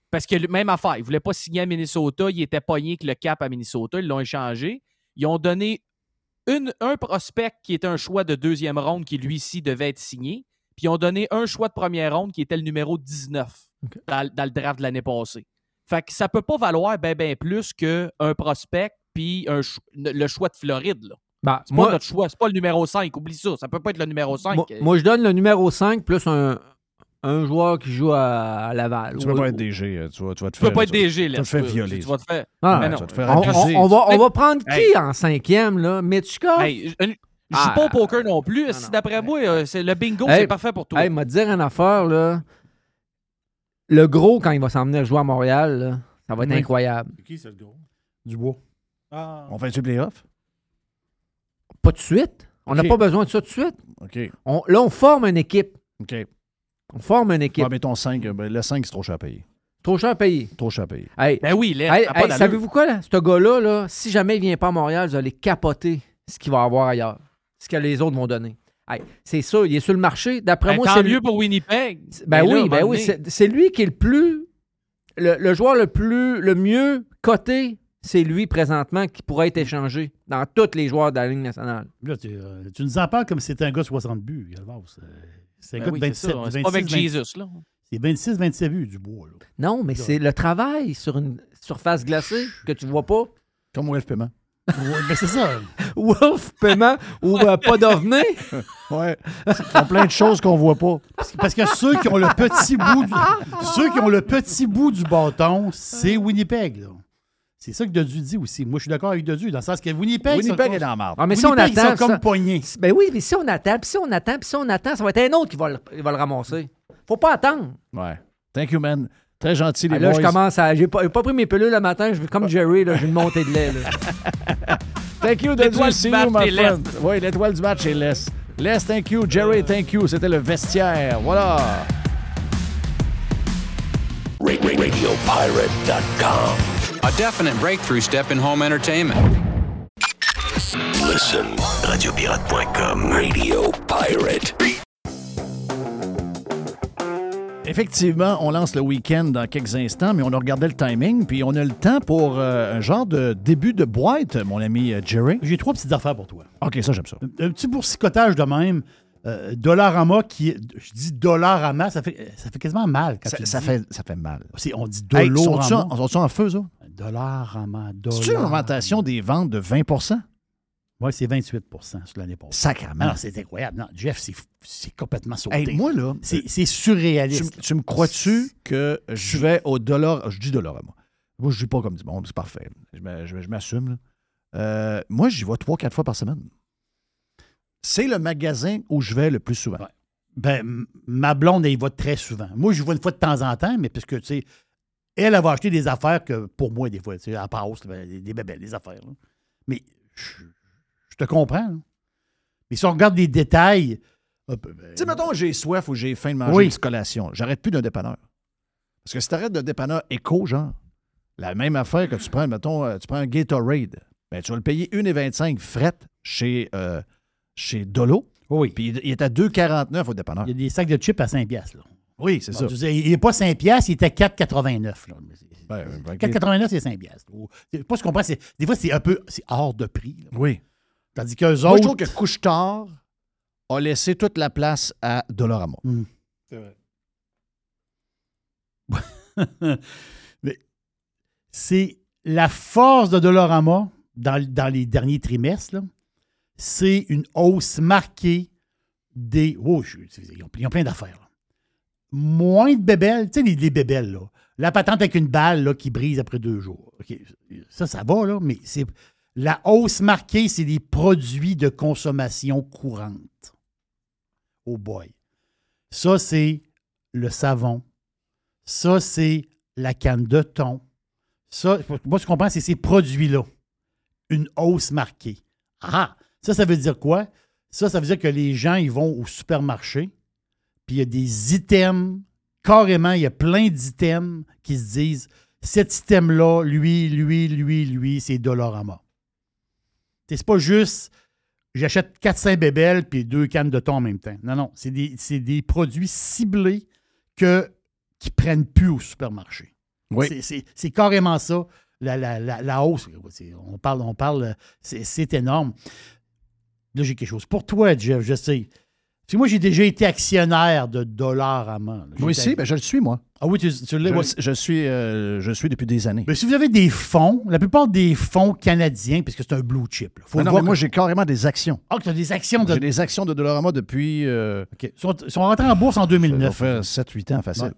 Parce que même affaire, il voulait pas signer à Minnesota, il était pogné avec le cap à Minnesota, ils l'ont échangé. Ils ont donné une- un prospect qui était un choix de deuxième ronde qui, lui-ci, devait être signé. Puis ils ont donné un choix de première ronde qui était le numéro 19 dans, dans le draft de l'année passée. Fait que ça peut pas valoir bien ben plus qu'un prospect puis un ch- le choix de Floride. Là. Ben, C'est moi- pas notre choix, c'est pas le numéro 5, oublie ça. Ça peut pas être le numéro 5. Moi, moi, je donne le numéro 5 plus un, un joueur qui joue à, à Laval. Tu ne peux pas être DG. euh, Tu vas, tu vas te Tu peux faire- pas être tu DG, Tu là. vas te faire Tu- violer. tu vas te faire- Ah, Mais tu non. vas te faire On, abuser. on- on va, on va prendre qui Hey. en cinquième, là? Mitchkov? Hey, je joue Ah. pas au poker non plus. si d'après moi, euh, c'est le bingo, Hey, c'est parfait pour toi. Hey, m'a dire une affaire, là. Le gros, quand il va s'en venir jouer à Montréal, là, ça va être Oui. incroyable. C'est qui, c'est le gros? Dubois. Ah. On fait-tu playoff? Pas tout de suite. On n'a pas besoin de ça tout de suite. On- là, on forme une équipe. OK. On forme une équipe. Mais ton 5, le 5, c'est trop cher à payer. Trop cher à payer. Trop cher à payer. Hey, Ben oui, là, hey, savez-vous quoi, là? Ce gars-là, là, si jamais il vient pas à Montréal, vous allez capoter ce qu'il va avoir ailleurs. Ce que les autres vont donner. Hey, c'est ça, il est sur le marché. D'après Ben, moi, tant c'est mieux lui- pour Winnipeg. Ben là, oui, ben oui. donné- C'est lui qui est le plus. Le, le joueur le plus. Le mieux coté, c'est lui présentement qui pourrait être échangé dans tous les joueurs de la Ligue nationale. Là, tu, euh, tu nous en parles comme si c'était un gars de 60 buts. C'est- un Ben gars oui, de c'est 27, ça. C'est 26, pas avec 26. Jesus, là. C'est 26-27 buts du bois. Là. Non, mais c'est le travail sur une surface glacée que tu vois pas. Comme Wolf Paiement. Ouais, ben c'est ça. Wolf Paiement ou euh, pas d'OVNI. Ouais. Ils font plein de choses qu'on voit pas. Parce que, parce que ceux qui ont le petit bout du, ceux qui ont le petit bout du bâton, c'est Winnipeg. là. C'est ça que Dodu dit aussi. Moi, je suis d'accord avec Dodu, dans le sens que Winnipeg. Winnipeg est dans la marde. Ah, mais si on attend. sont comme ça- poignés. Ben oui, mais si on attend, puis si on attend, puis si on attend, ça va être un autre qui va le, il va le ramasser. Faut pas attendre. Ouais. Thank you, man. Très gentil, les Ah, là, boys. je commence à. J'ai pas, j'ai pas pris mes pilules le matin, je vais comme Jerry, là, j'ai une montée de lait. Là. Thank you, L'étoile du See match you, my est friend. Oui, l'étoile du match est Les. Les, thank you. Jerry, thank you. C'était le vestiaire. Voilà. RadioPirate.com. A definite breakthrough step in home entertainment. Listen. RadioPirate.com. Radio Pirate. Effectivement, on lance le week-end dans quelques instants, mais on a regardé le timing, puis on a le temps pour euh, un genre de début de boîte, mon ami euh, Jerry. J'ai trois petites affaires pour toi. OK, ça, j'aime ça. Un petit boursicotage de même. Euh, Dollarama qui est. Je dis Dollarama, ça fait, ça fait quasiment mal. Quand Ça, tu ça dis- fait, ça fait mal. On dit Hey, Dollarama. sont-ils en, en feu, ça? Dollarama, C'est une augmentation des ventes de 20 Oui, c'est 28% sur l'année passée. Sacrement. Non, c'est incroyable. Non, Jeff, c'est complètement sauté. Hey, moi, là, C'est c'est surréaliste. Tu, tu me crois-tu que je vais au dollar? Je dis dollar à moi. Moi, je dis pas comme du monde, c'est parfait. Je m'a- je- je m'assume. Euh, moi, j'y vais trois, quatre fois par semaine. C'est le magasin où je vais le plus souvent. Ben, ma blonde, elle y va très souvent. Moi, je y vais une fois de temps en temps, mais parce que, tu sais, elle, elle va acheter des affaires que, pour moi, des fois, tu sais, elle passe, ben, des, des bébelles, des affaires. là. Mais je, je te comprends. là. Mais si on regarde des détails, ben, Tu sais, mettons, j'ai soif ou j'ai faim de manger Oui. une petite collation. J'arrête plus d'un dépanneur. Parce que si tu arrêtes d'un dépanneur éco, genre, la même affaire que tu prends, mettons, euh, tu prends un Gatorade, ben, tu vas le payer 1,25 fret chez, euh, chez Dolo. Oui. Puis il- est à 2,49 au dépanneur. il y a des sacs de chips à 5 piastres. là. Oui, c'est Bon, ça. il n'est pas 5 piastres, il était 4,89. là. Mais c'est- Ben, ben, 4,89, c'est 5 piastres. Pas ce qu'on c'est des fois, c'est un peu c'est hors de prix. là. Oui. Tandis qu'eux Moi, autres... je trouve que Couche-Tard a laissé toute la place à Dollarama. C'est vrai. Mais c'est la force de Dollarama dans, dans les derniers trimestres, là, c'est une hausse marquée des. Oh, je- ils, ont, ils ont plein d'affaires. là. Moins de bébelles, tu sais, les, les bébelles, là. La patente avec une balle là, qui brise après deux jours. OK, Ça, ça va, là, mais c'est. La hausse marquée, c'est des produits de consommation courante. Oh boy. Ça, c'est le savon. Ça, c'est la canne de thon. Ça, moi, je comprends, c'est ces produits-là. Une hausse marquée. Ah! Ça, ça veut dire quoi? Ça, ça veut dire que les gens, ils vont au supermarché, puis il y a des items, carrément, il y a plein d'items qui se disent cet item-là, lui, lui, lui, lui, c'est Dollarama. C'est pas juste j'achète 400 bébelles puis deux cannes de thon en même temps. Non, non, c'est des, des produits ciblés que, qui prennent plus au supermarché. Oui. C'est- carrément ça, la, la- la- la hausse. On parle, on parle, c'est énorme. Là, j'ai quelque chose. Pour toi, Jeff, je sais. Que moi, j'ai déjà été actionnaire de Dollarama. Moi aussi, ben, je le suis, moi. Ah oui, tu, tu l'as. Je, ouais. je suis, euh, je suis depuis des années. Mais si vous avez des fonds, la plupart des fonds canadiens, parce que c'est un blue chip, là, faut non, mais moi, j'ai carrément des actions. Ah, tu as des actions de. J'ai des actions de Dollarama depuis. euh, OK. Ils sont, ils sont rentrés en bourse en ça 2009. fait 7-8 ans facile. Ouais. Tu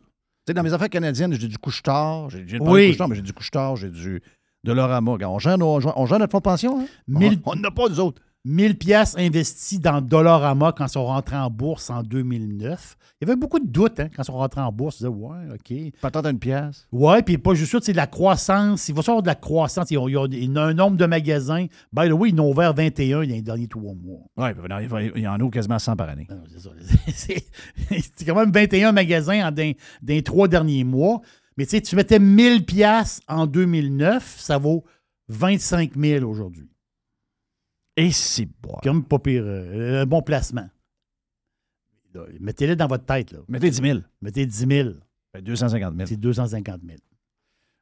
sais, dans mes affaires canadiennes, j'ai du couche-tard. J'ai Oui. de couche-tard, mais j'ai du couche-tard, j'ai du Dollarama. Regarde, On gère, nos- on gère- on gère notre fonds de pension. Hein? Mille- On n'a pas, nous autres. 1000 pièces investis dans Dollarama quand ils sont rentrés en bourse en 2009. Il y avait beaucoup de doutes hein, quand ils sont rentrés en bourse. Ils disaient, ouais, OK. Patente à une pièce. Ouais, puis pas juste ça, c'est de la croissance. Il va y avoir de la croissance. Il y a un nombre de magasins. By the way, ils en ont ouvert 21 dans les derniers trois mois. Oui, il y en a quasiment 100 par année. C'est quand même 21 magasins en, dans, dans les trois derniers mois. Mais tu sais, tu mettais 1000 pièces en 2009, ça vaut 25 000 aujourd'hui. Et c'est bon. Comme pas pire. euh, un bon placement. Mettez-le dans votre tête. Là. Mettez 10 000. Mettez 10 000. Fait 250 000. C'est 250 000.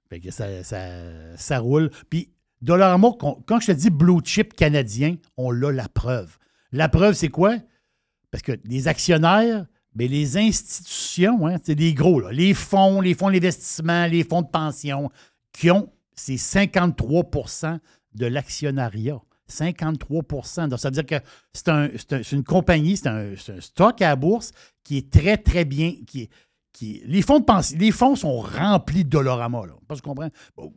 Fait que ça, ça, ça roule. Puis, Dollarama, quand quand je te dis blue chip canadien, on a la preuve. La preuve, c'est quoi? Parce que les actionnaires, Mais les institutions, hein, c'est des gros, là, les fonds, les fonds d'investissement, les fonds de pension, qui ont, c'est 53% de l'actionnariat. 53 Donc, ça veut dire que c'est un- une compagnie, c'est un, un stock à la bourse qui est très, très bien. Qui est, qui est- les, fonds de pension, les fonds sont remplis de Dolorama. Là. Pas, je comprends. Bon,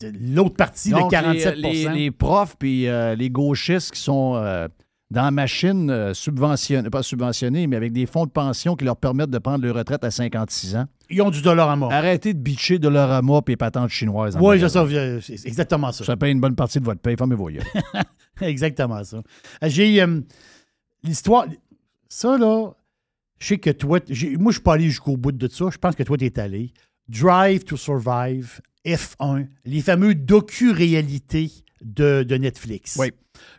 L'autre partie, Donc, le 47 les, les, les profs puis euh, les gauchistes qui sont euh, dans la machine euh, subventionnée, pas subventionnée, mais avec des fonds de pension qui leur permettent de prendre leur retraite à 56 ans. Ils ont du Dolorama. Arrêtez de bitcher Dolorama et patentes chinoises. en Oui, c'est magasin. ça, euh, c'est exactement ça. Ça paye une bonne partie de votre paye. Fermez vos yeux. Exactement ça. Euh, J'ai euh, l'histoire. Ça, là, je sais que toi, moi, je suis pas allé jusqu'au bout de ça. Je pense que toi, tu es allé. Drive to Survive, F1, les fameux docu-réalités de, de Netflix. Oui.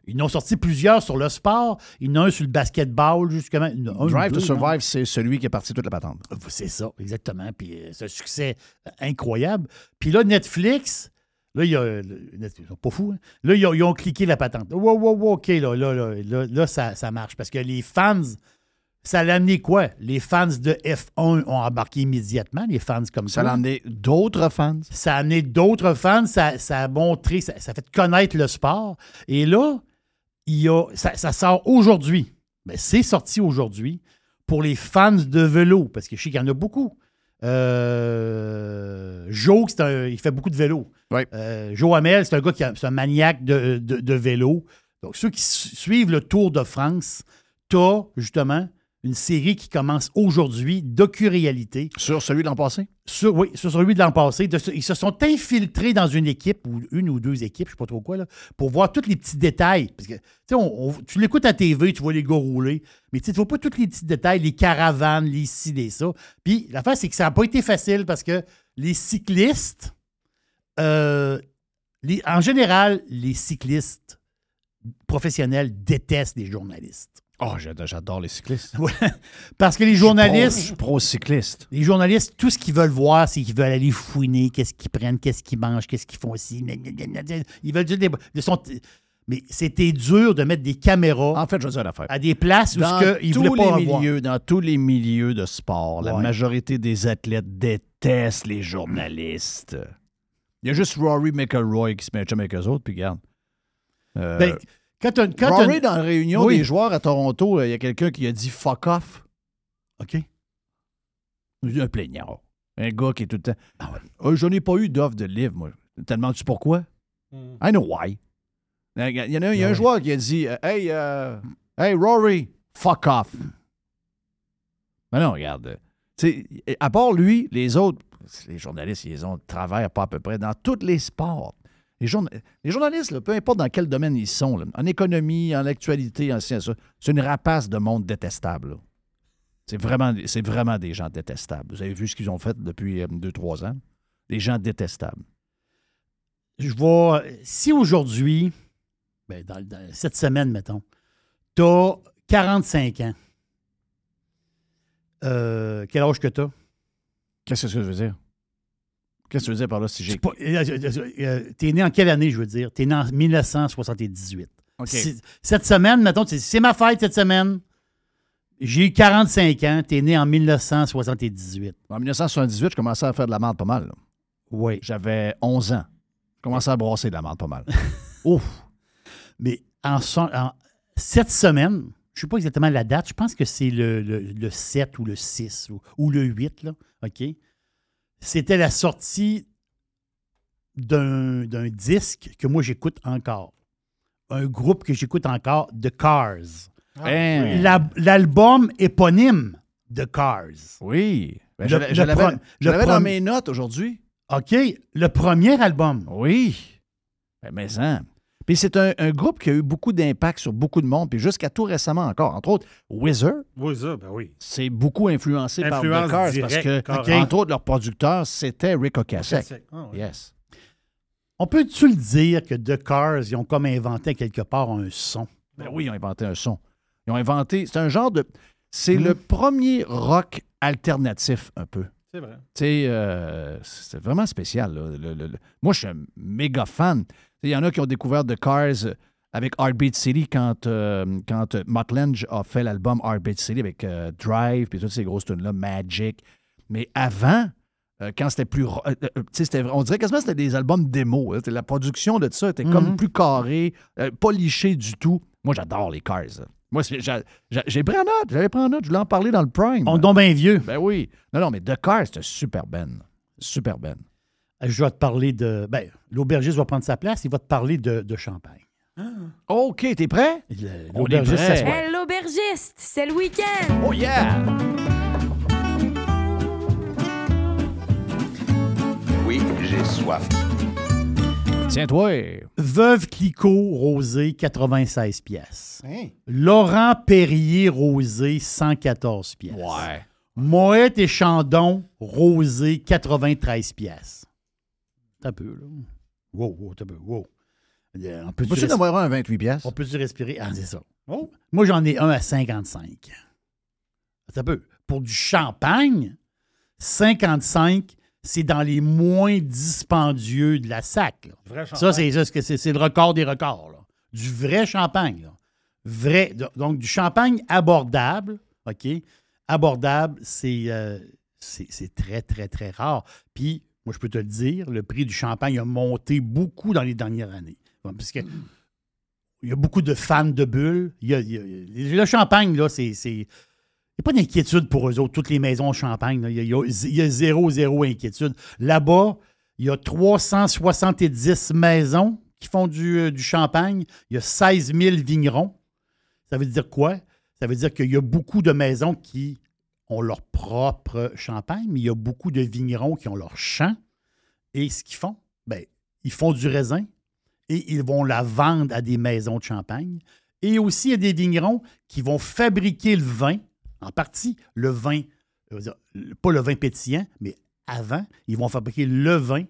Ils en ont sorti plusieurs sur le sport. Il y en a un sur le basketball, justement. Un Drive to deux? Survive, c'est celui qui est parti toute la patente. C'est ça, exactement. Puis euh, c'est un succès euh, incroyable. Puis là, Netflix, là, il y a. euh, ils sont pas fous, hein? Là, ils ont, ils ont cliqué la patente. Wow, wow, wow, OK, là, là, là, là, là, ça, ça marche. Parce que les fans, ça l'a amené quoi? Les fans de F1 ont embarqué immédiatement, les fans comme ça. Ça l'a amené d'autres fans. Ça a amené d'autres fans, ça, ça a montré, ça, ça a fait connaître le sport. Et là, il y a, ça, ça sort aujourd'hui. Ben, c'est sorti aujourd'hui pour les fans de vélo, parce que je sais qu'il y en a beaucoup. Euh, Joe, un- il fait beaucoup de vélo. Euh, Joe Hamel, c'est un gars qui a- c'est un maniaque de, de- de vélo. Donc, ceux qui su- suivent le Tour de France, tu as justement une série qui commence aujourd'hui, docu-réalité. Sur celui de l'an passé? Sur, oui, sur celui de l'an passé. De ils se sont infiltrés dans une équipe, ou une ou deux équipes, je ne sais pas trop quoi, là, pour voir tous les petits détails. Parce que, tu sais, on- on- tu l'écoutes à TV, tu vois les gars rouler, mais tu tu vois pas tous les petits détails, les caravanes, les ci, les ça. Puis l'affaire, c'est que ça n'a pas été facile parce que les cyclistes, euh, les- en général, les cyclistes professionnels détestent les journalistes. Oh, j'adore, les cyclistes. Ouais, parce que les Je suis pro- journalistes. je suis pro-cycliste. Les journalistes, tout ce qu'ils veulent voir, c'est qu'ils veulent aller fouiner, qu'est-ce qu'ils prennent, qu'est-ce qu'ils mangent, qu'est-ce qu'ils font aussi. Ils veulent dire des. ils sont- mais c'était dur de mettre des caméras En fait, je veux dire l'affaire. à des places où Dans ce ils tous voulaient pas les milieux, dans tous les milieux de sport, la majorité des athlètes détestent les journalistes. Il y a juste Rory McIlroy qui se met avec eux autres, puis regarde. Euh, Ben, quand t'as- quand t'as- Rory, dans la réunion Oui. des joueurs à Toronto, euh, il y a quelqu'un qui a dit fuck off. OK? Un plaignard. Un gars qui est tout le temps. Ah Euh, je n'ai pas eu d'offre de livre, moi. Te demandes-tu pourquoi? I know why. Il y en a, il y a un. Ouais. joueur qui a dit euh, Hey, euh, hey, Rory, fuck off. Mais non, regarde. euh, à part lui, les autres, les journalistes, ils ont travaillent pas à peu près dans tous les sports. Les, journa- les journalistes, peu importe dans quel domaine ils sont, en économie, en actualité, en sciences, c'est une rapace de monde détestable. C'est vraiment, vraiment des gens détestables. Vous avez vu ce qu'ils ont fait depuis 2-3 ans? Des gens détestables. Je vais. Si aujourd'hui, ben, dans, cette semaine, mettons, tu as 45 ans, euh, quel âge que tu as? Qu'est-ce que ça veut dire? Qu'est-ce que tu veux dire par là si j'ai. T'es né en quelle année, je veux dire? T'es né en 1978. OK. Si- Cette semaine, mettons, c'est ma fête cette semaine. J'ai eu 45 ans. T'es né en 1978. En 1978, je commençais à faire de la merde pas mal. là. Oui. J'avais 11 ans. Je commençais à brasser de la merde pas mal. Ouf! Mais en, cette semaine, je ne sais pas exactement la date, je pense que c'est le, le- le 7 ou le 6 ou, ou le 8, là, OK? C'était la sortie d'un d'un disque que moi j'écoute encore. Un groupe que j'écoute encore, The Cars. Hein? La- L'album éponyme de Cars. Oui. Ben, Le- je l'avais dans mes notes aujourd'hui. OK, le premier album. Oui. Ben, mais hein. Puis c'est un, un groupe qui a eu beaucoup d'impact sur beaucoup de monde, puis jusqu'à tout récemment encore. Entre autres. Oui, ça, ben oui. C'est beaucoup influencé par The Cars parce que, entre autres, leur producteur, c'était Rick Ocasek. Ah ouais. Yes. On peut-tu le dire que The Cars, ils ont comme inventé quelque part un son? Ben oui, ils ont inventé un son. Ils ont inventé. C'est un genre de. C'est le premier rock alternatif, un peu. C'est vrai. Euh, c'est vraiment spécial. là. Le- le- le- Moi, je suis un méga fan. Il y en a qui ont découvert The Cars avec Heartbeat City quand, euh, quand Lange a fait l'album Heartbeat City avec euh, Drive puis toutes ces grosses tunes-là, Magic. Mais avant, euh, quand c'était plus. on dirait quasiment que c'était des albums démo. hein. La production de ça était comme Mhm. plus carré, euh, pas liché du tout. Moi, j'adore les Cars. Moi, j'ai pris en note. J'avais pris en note. Je voulais en parler dans le Prime. On donc bien vieux. Ben oui. Non, non, mais The c'était super ben. Super ben. Je vais te parler de. Ben, l'aubergiste va prendre sa place, il va te parler de, de champagne. OK, t'es prêt? L'aubergiste s'assoit. Hey, l'aubergiste, c'est le week-end. Oh yeah! Oui, j'ai soif. Tiens-toi. Veuve Clicquot, rosé, 96 pièces. Hein? Laurent Perrier, rosé, 114 pièces. Ouais. Moët et Chandon, rosé, 93 pièces. T'as peu, là. Wow, wow, t'as peu, wow. Euh, On peut-tu avoir un à 28 pièces? On peut-tu respirer? Ah, c'est ça. Oh. Moi, j'en ai un à 55. Ça peut. Pour du champagne, 55, c'est dans les moins dispendieux de la SAC. là. Vrai Ça, champagne. c'est le record des records. là. Du vrai champagne. là. Vrai. do- Donc, du champagne abordable, OK? Abordable, c'est euh, très, très, très rare. Puis, moi, je peux te le dire, le prix du champagne a monté beaucoup dans les dernières années. Parce que il y a beaucoup de fans de bulles. Il y a- il y a- le champagne, là, c'est. N'y a pas d'inquiétude pour eux autres, toutes les maisons au champagne. Il y, a, zéro, zéro inquiétude. Là-bas, il y a 370 maisons qui font du, euh, du champagne. Il y a 16 000 vignerons. Ça veut dire quoi? Ça veut dire qu'il y a beaucoup de maisons qui ont leur propre champagne, mais il y a beaucoup de vignerons qui ont leur champ. Et ce qu'ils font, ben, ils font du raisin et ils vont la vendre à des maisons de champagne. Et aussi, il y a des vignerons qui vont fabriquer le vin, en partie le vin, pas le vin pétillant, mais avant, ils vont fabriquer le vin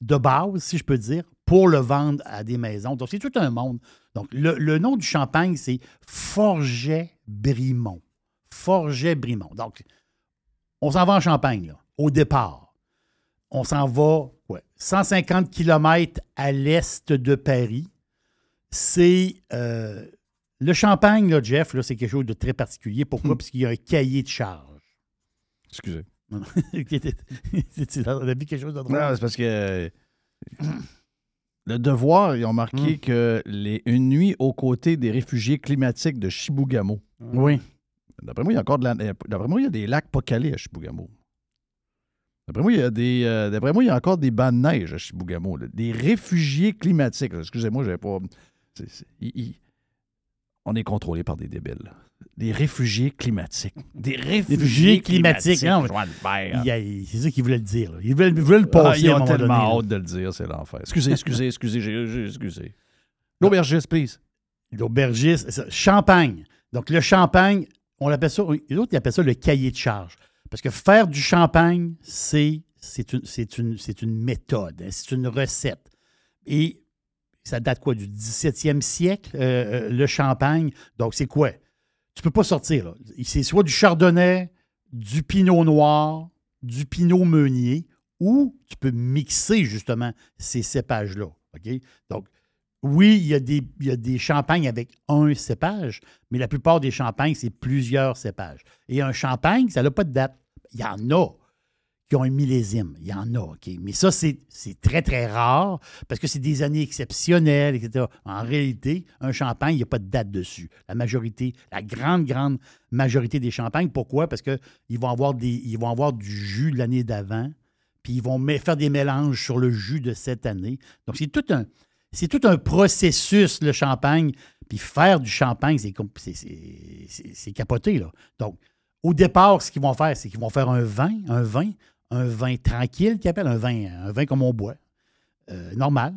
de base, si je peux dire, pour le vendre à des maisons. Donc, c'est tout un monde. Donc, le, le nom du champagne, c'est Forget-Brimont. Forget-Brimont. Donc, on s'en va en Champagne, là, au départ. On s'en va ouais, 150 km à l'est de Paris. C'est. euh, le champagne, là, Jeff, là, c'est quelque chose de très particulier. Pourquoi? Parce qu'il y a un cahier de charge. Excusez. Non, non. tu as vu quelque chose de drôle? Non, c'est parce que le devoir, ils ont marqué Hmm. que les, une nuit aux côtés des réfugiés climatiques de Chibougamau. Oui. D'après moi, il y a encore de la, euh, d'après moi, il y a des lacs pas calés à Chibougamau. D'après moi, il y a des, euh, d'après moi, il y a encore des bancs de neige à Chibougamau. là. Des réfugiés climatiques. là. Excusez-moi, j'avais pas. c'est- c'est- il- il- on est contrôlé par des débiles. Des réfugiés climatiques. Des réfugiés, Réfugiés climatiques. Il a- c'est ça qu'il voulait le dire. là. Il voulait, il voulait le passer. Ah, ils ont tellement donné, hâte de le dire, c'est l'enfer. Excusez, excusez, excusez, j'ai, excusez. L'aubergiste, please. L'aubergiste, champagne. Donc, le champagne, on l'appelle ça, les autres, ils appellent ça le cahier de charge. Parce que faire du champagne, c'est, une, c'est, une, une méthode, hein, c'est une recette. Et ça date quoi, du 17e siècle, euh, euh, le champagne? Donc, c'est quoi? Tu peux pas sortir. C'est soit du chardonnay, du pinot noir, du pinot meunier, ou tu peux mixer, justement, ces cépages-là. Donc, oui, il y, a des, il y a des champagnes avec un cépage, mais la plupart des champagnes, c'est plusieurs cépages. Et un champagne, ça n'a pas de date. Il y en a qui ont un millésime. Il y en a, OK? Mais ça, c'est très, très rare parce que c'est des années exceptionnelles, etc. En réalité, un champagne, il n'y a pas de date dessus. La majorité, la grande, grande majorité des champagnes. Pourquoi? Parce qu'ils vont, avoir vont avoir du jus de l'année d'avant, puis ils vont faire des mélanges sur le jus de cette année. Donc, c'est tout un, c'est tout un processus, le champagne. Puis faire du champagne, c'est capoté. Là. Donc, au départ, ce qu'ils vont faire, c'est qu'ils vont faire un vin, un vin, un vin tranquille qu'ils appellent, un vin, un vin comme on boit, euh, normal.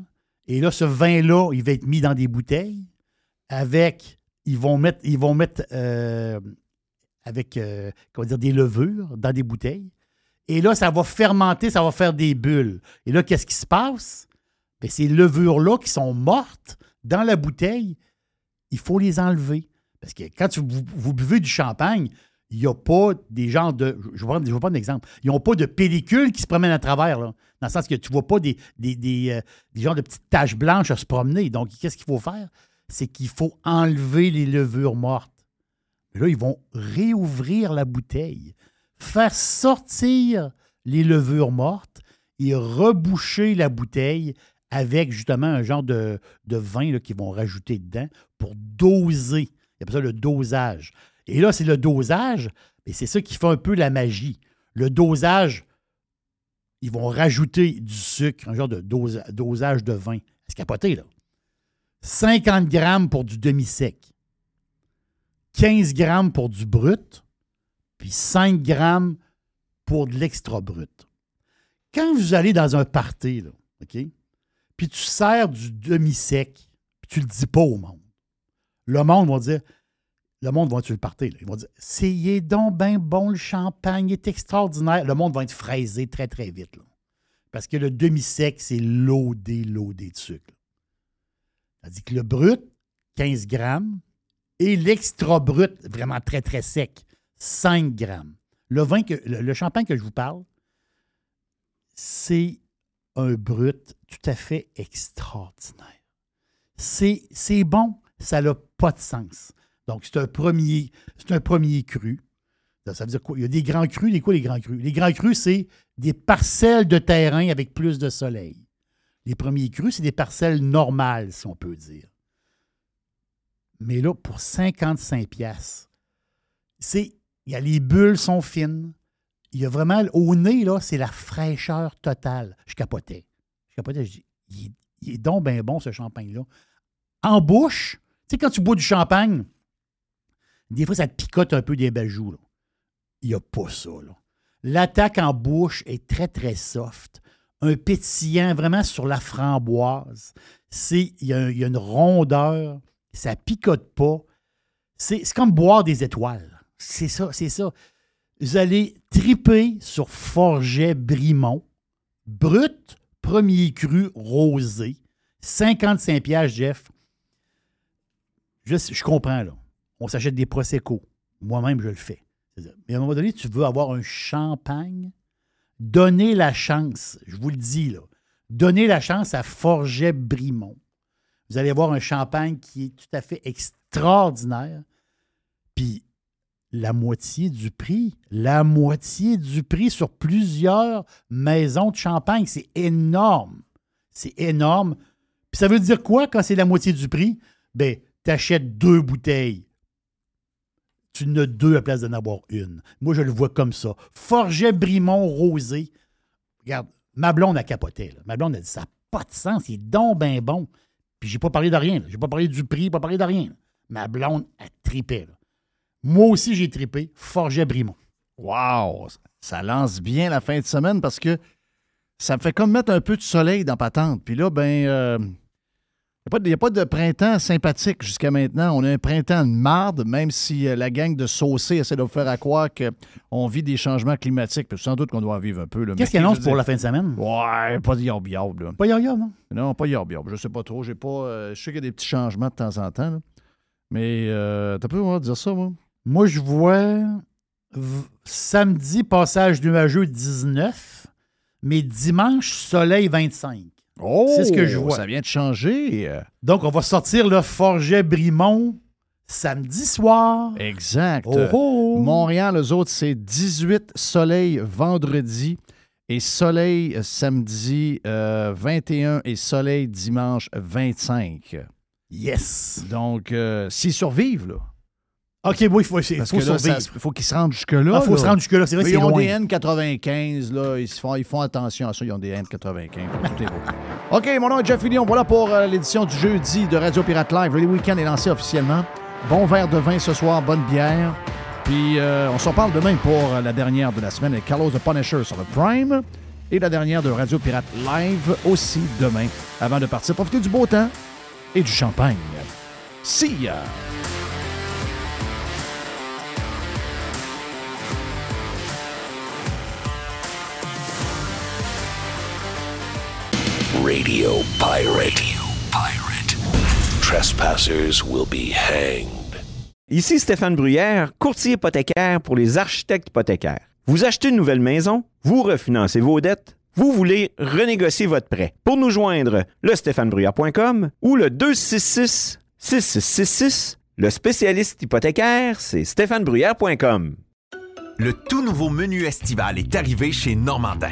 Et là, ce vin-là, il va être mis dans des bouteilles avec, ils vont mettre, ils vont mettre euh, avec, euh, des levures dans des bouteilles. Et là, ça va fermenter, ça va faire des bulles. Et là, qu'est-ce qui se passe? Bien, ces levures-là qui sont mortes dans la bouteille, il faut les enlever. Parce que quand vous buvez du champagne, il n'y a pas des genres de. Je vais prendre, un exemple. Ils n'ont pas de pellicule qui se promène à travers. Dans le sens que tu ne vois pas des, euh, des genres de petites taches blanches à se promener. Donc, qu'est-ce qu'il faut faire? c'est qu'il faut enlever les levures mortes. Là, ils vont réouvrir la bouteille, faire sortir les levures mortes et reboucher la bouteille avec justement un genre de, de vin qu'ils vont rajouter dedans pour doser. Il y a ça le dosage. Et là, c'est le dosage, mais c'est ça qui fait un peu la magie. Le dosage, ils vont rajouter du sucre, un genre de dosage de vin. C'est capoté, là. 50 grammes pour du demi-sec, 15 grammes pour du brut, puis 5 grammes pour de l'extra brut. Quand vous allez dans un party, OK, puis tu sers du demi-sec, puis tu le dis pas au monde, le monde va dire, le monde va tu le party, ils vont dire, c'est donc bien bon le champagne, il est extraordinaire. Le monde va être fraisé très, très vite. Parce que le demi-sec, c'est loadé, loadé de sucre. C'est-à-dire que le brut, 15 grammes, et l'extra brut, vraiment très, très sec, 5 grammes. Le, vin que, le, le champagne que je vous parle, c'est un brut tout à fait extraordinaire. C'est bon, ça n'a pas de sens. Donc, c'est un premier, c'est un premier cru. Ça, veut dire quoi? Il y a des grands crus. Les quoi, les grands crus? Les grands crus, c'est des parcelles de terrain avec plus de soleil. Les premiers crus, c'est des parcelles normales, si on peut dire. Mais là, pour 55 pièces, c'est il les bulles sont fines. Il y a vraiment au nez c'est la fraîcheur totale. Je capotais. Je capotais, je dis il est, il est donc bien bon ce champagne là. En bouche, tu sais quand tu bois du champagne, des fois ça te picote un peu des bajoux. Il n'y a pas ça. L'attaque en bouche est très très soft un pétillant vraiment sur la framboise. Il y, a, une rondeur, ça picote pas. C'est, c'est comme boire des étoiles. C'est ça, c'est ça. Vous allez triper sur Forget Brimont, brut, premier cru, rosé, 55 pièges Jeff. Je, je comprends, là. On s'achète des Prosecco. Moi-même, je le fais. Mais à un moment donné, tu veux avoir un champagne? Donnez la chance, je vous le dis là, donnez la chance à Forget Brimont. Vous allez avoir un champagne qui est tout à fait extraordinaire. Puis la moitié du prix, la moitié du prix sur plusieurs maisons de champagne, c'est énorme. C'est énorme. Puis ça veut dire quoi quand c'est la moitié du prix? Ben, tu achètes deux bouteilles tu n'as deux à la place d'en avoir une. Moi, je le vois comme ça. Forget Brimont Rosé. Regarde, ma blonde a capoté. Ma blonde a dit ça n'a pas de sens, il est donc bien bon. Puis j'ai pas parlé de rien. J'ai pas parlé du prix, pas parlé de rien. Ma blonde a tripé. Moi aussi, j'ai tripé. Forget Brimont. Wow! Ça lance bien la fin de semaine parce que ça me fait comme mettre un peu de soleil dans patente. Puis là, ben, euh, il n'y a, pas de printemps sympathique jusqu'à maintenant. On a un printemps de marde, même si euh, la gang de saucés essaie de vous faire à croire qu'on vit des changements climatiques. Puis sans doute qu'on doit en vivre un peu. Qu'est-ce Mais qu'il annonce pour la fin de semaine? Ouais, pas de yorb yorb, là. Pas yorb non? Non, pas yorb. Je sais pas trop. J'ai pas. euh, je sais qu'il y a des petits changements de temps en temps. là. Mais euh, t'as moi, dire ça, moi? Moi, je vois samedi, passage nuageux 19, mais dimanche, soleil 25. Oh! C'est ce que je vois. Ça vient de changer. euh. Donc, on va sortir le Forget Brimont samedi soir. Exact. Oh, oh. Montréal, eux autres, c'est 18 soleil vendredi et soleil euh, samedi euh, 21 et soleil dimanche 25. Yes. Donc, euh, s'ils survivent, là. OK, oui, il faut, il Parce faut que là, ça faut qu'ils se rendent jusque-là. Ah, faut là. se rendre jusque-là, c'est vrai que Ils ont loin. des N95, là. Ils, font, ils font attention à ça. Ils ont des N95. Tout est beau. OK, mon nom est Jeff Fillion. Voilà pour euh, l'édition du jeudi de Radio Pirate Live. Le week-end est lancé officiellement. Bon verre de vin ce soir, bonne bière. Puis euh, on s'en parle demain pour euh, la dernière de la semaine avec Carlos the Punisher sur le Prime. Et la dernière de Radio Pirate Live aussi demain. Avant de partir, profitez du beau temps et du champagne. See ya! Radio Pirate. Pirate. Trespassers will be hanged. Ici Stéphane Bruyère, courtier hypothécaire pour les architectes hypothécaires. Vous achetez une nouvelle maison, vous refinancez vos dettes, vous voulez renégocier votre prêt. Pour nous joindre, le stéphanebruyère.com ou le 266 6666. Le spécialiste hypothécaire, c'est stéphanebruyère.com. Le tout nouveau menu estival est arrivé chez Normandin.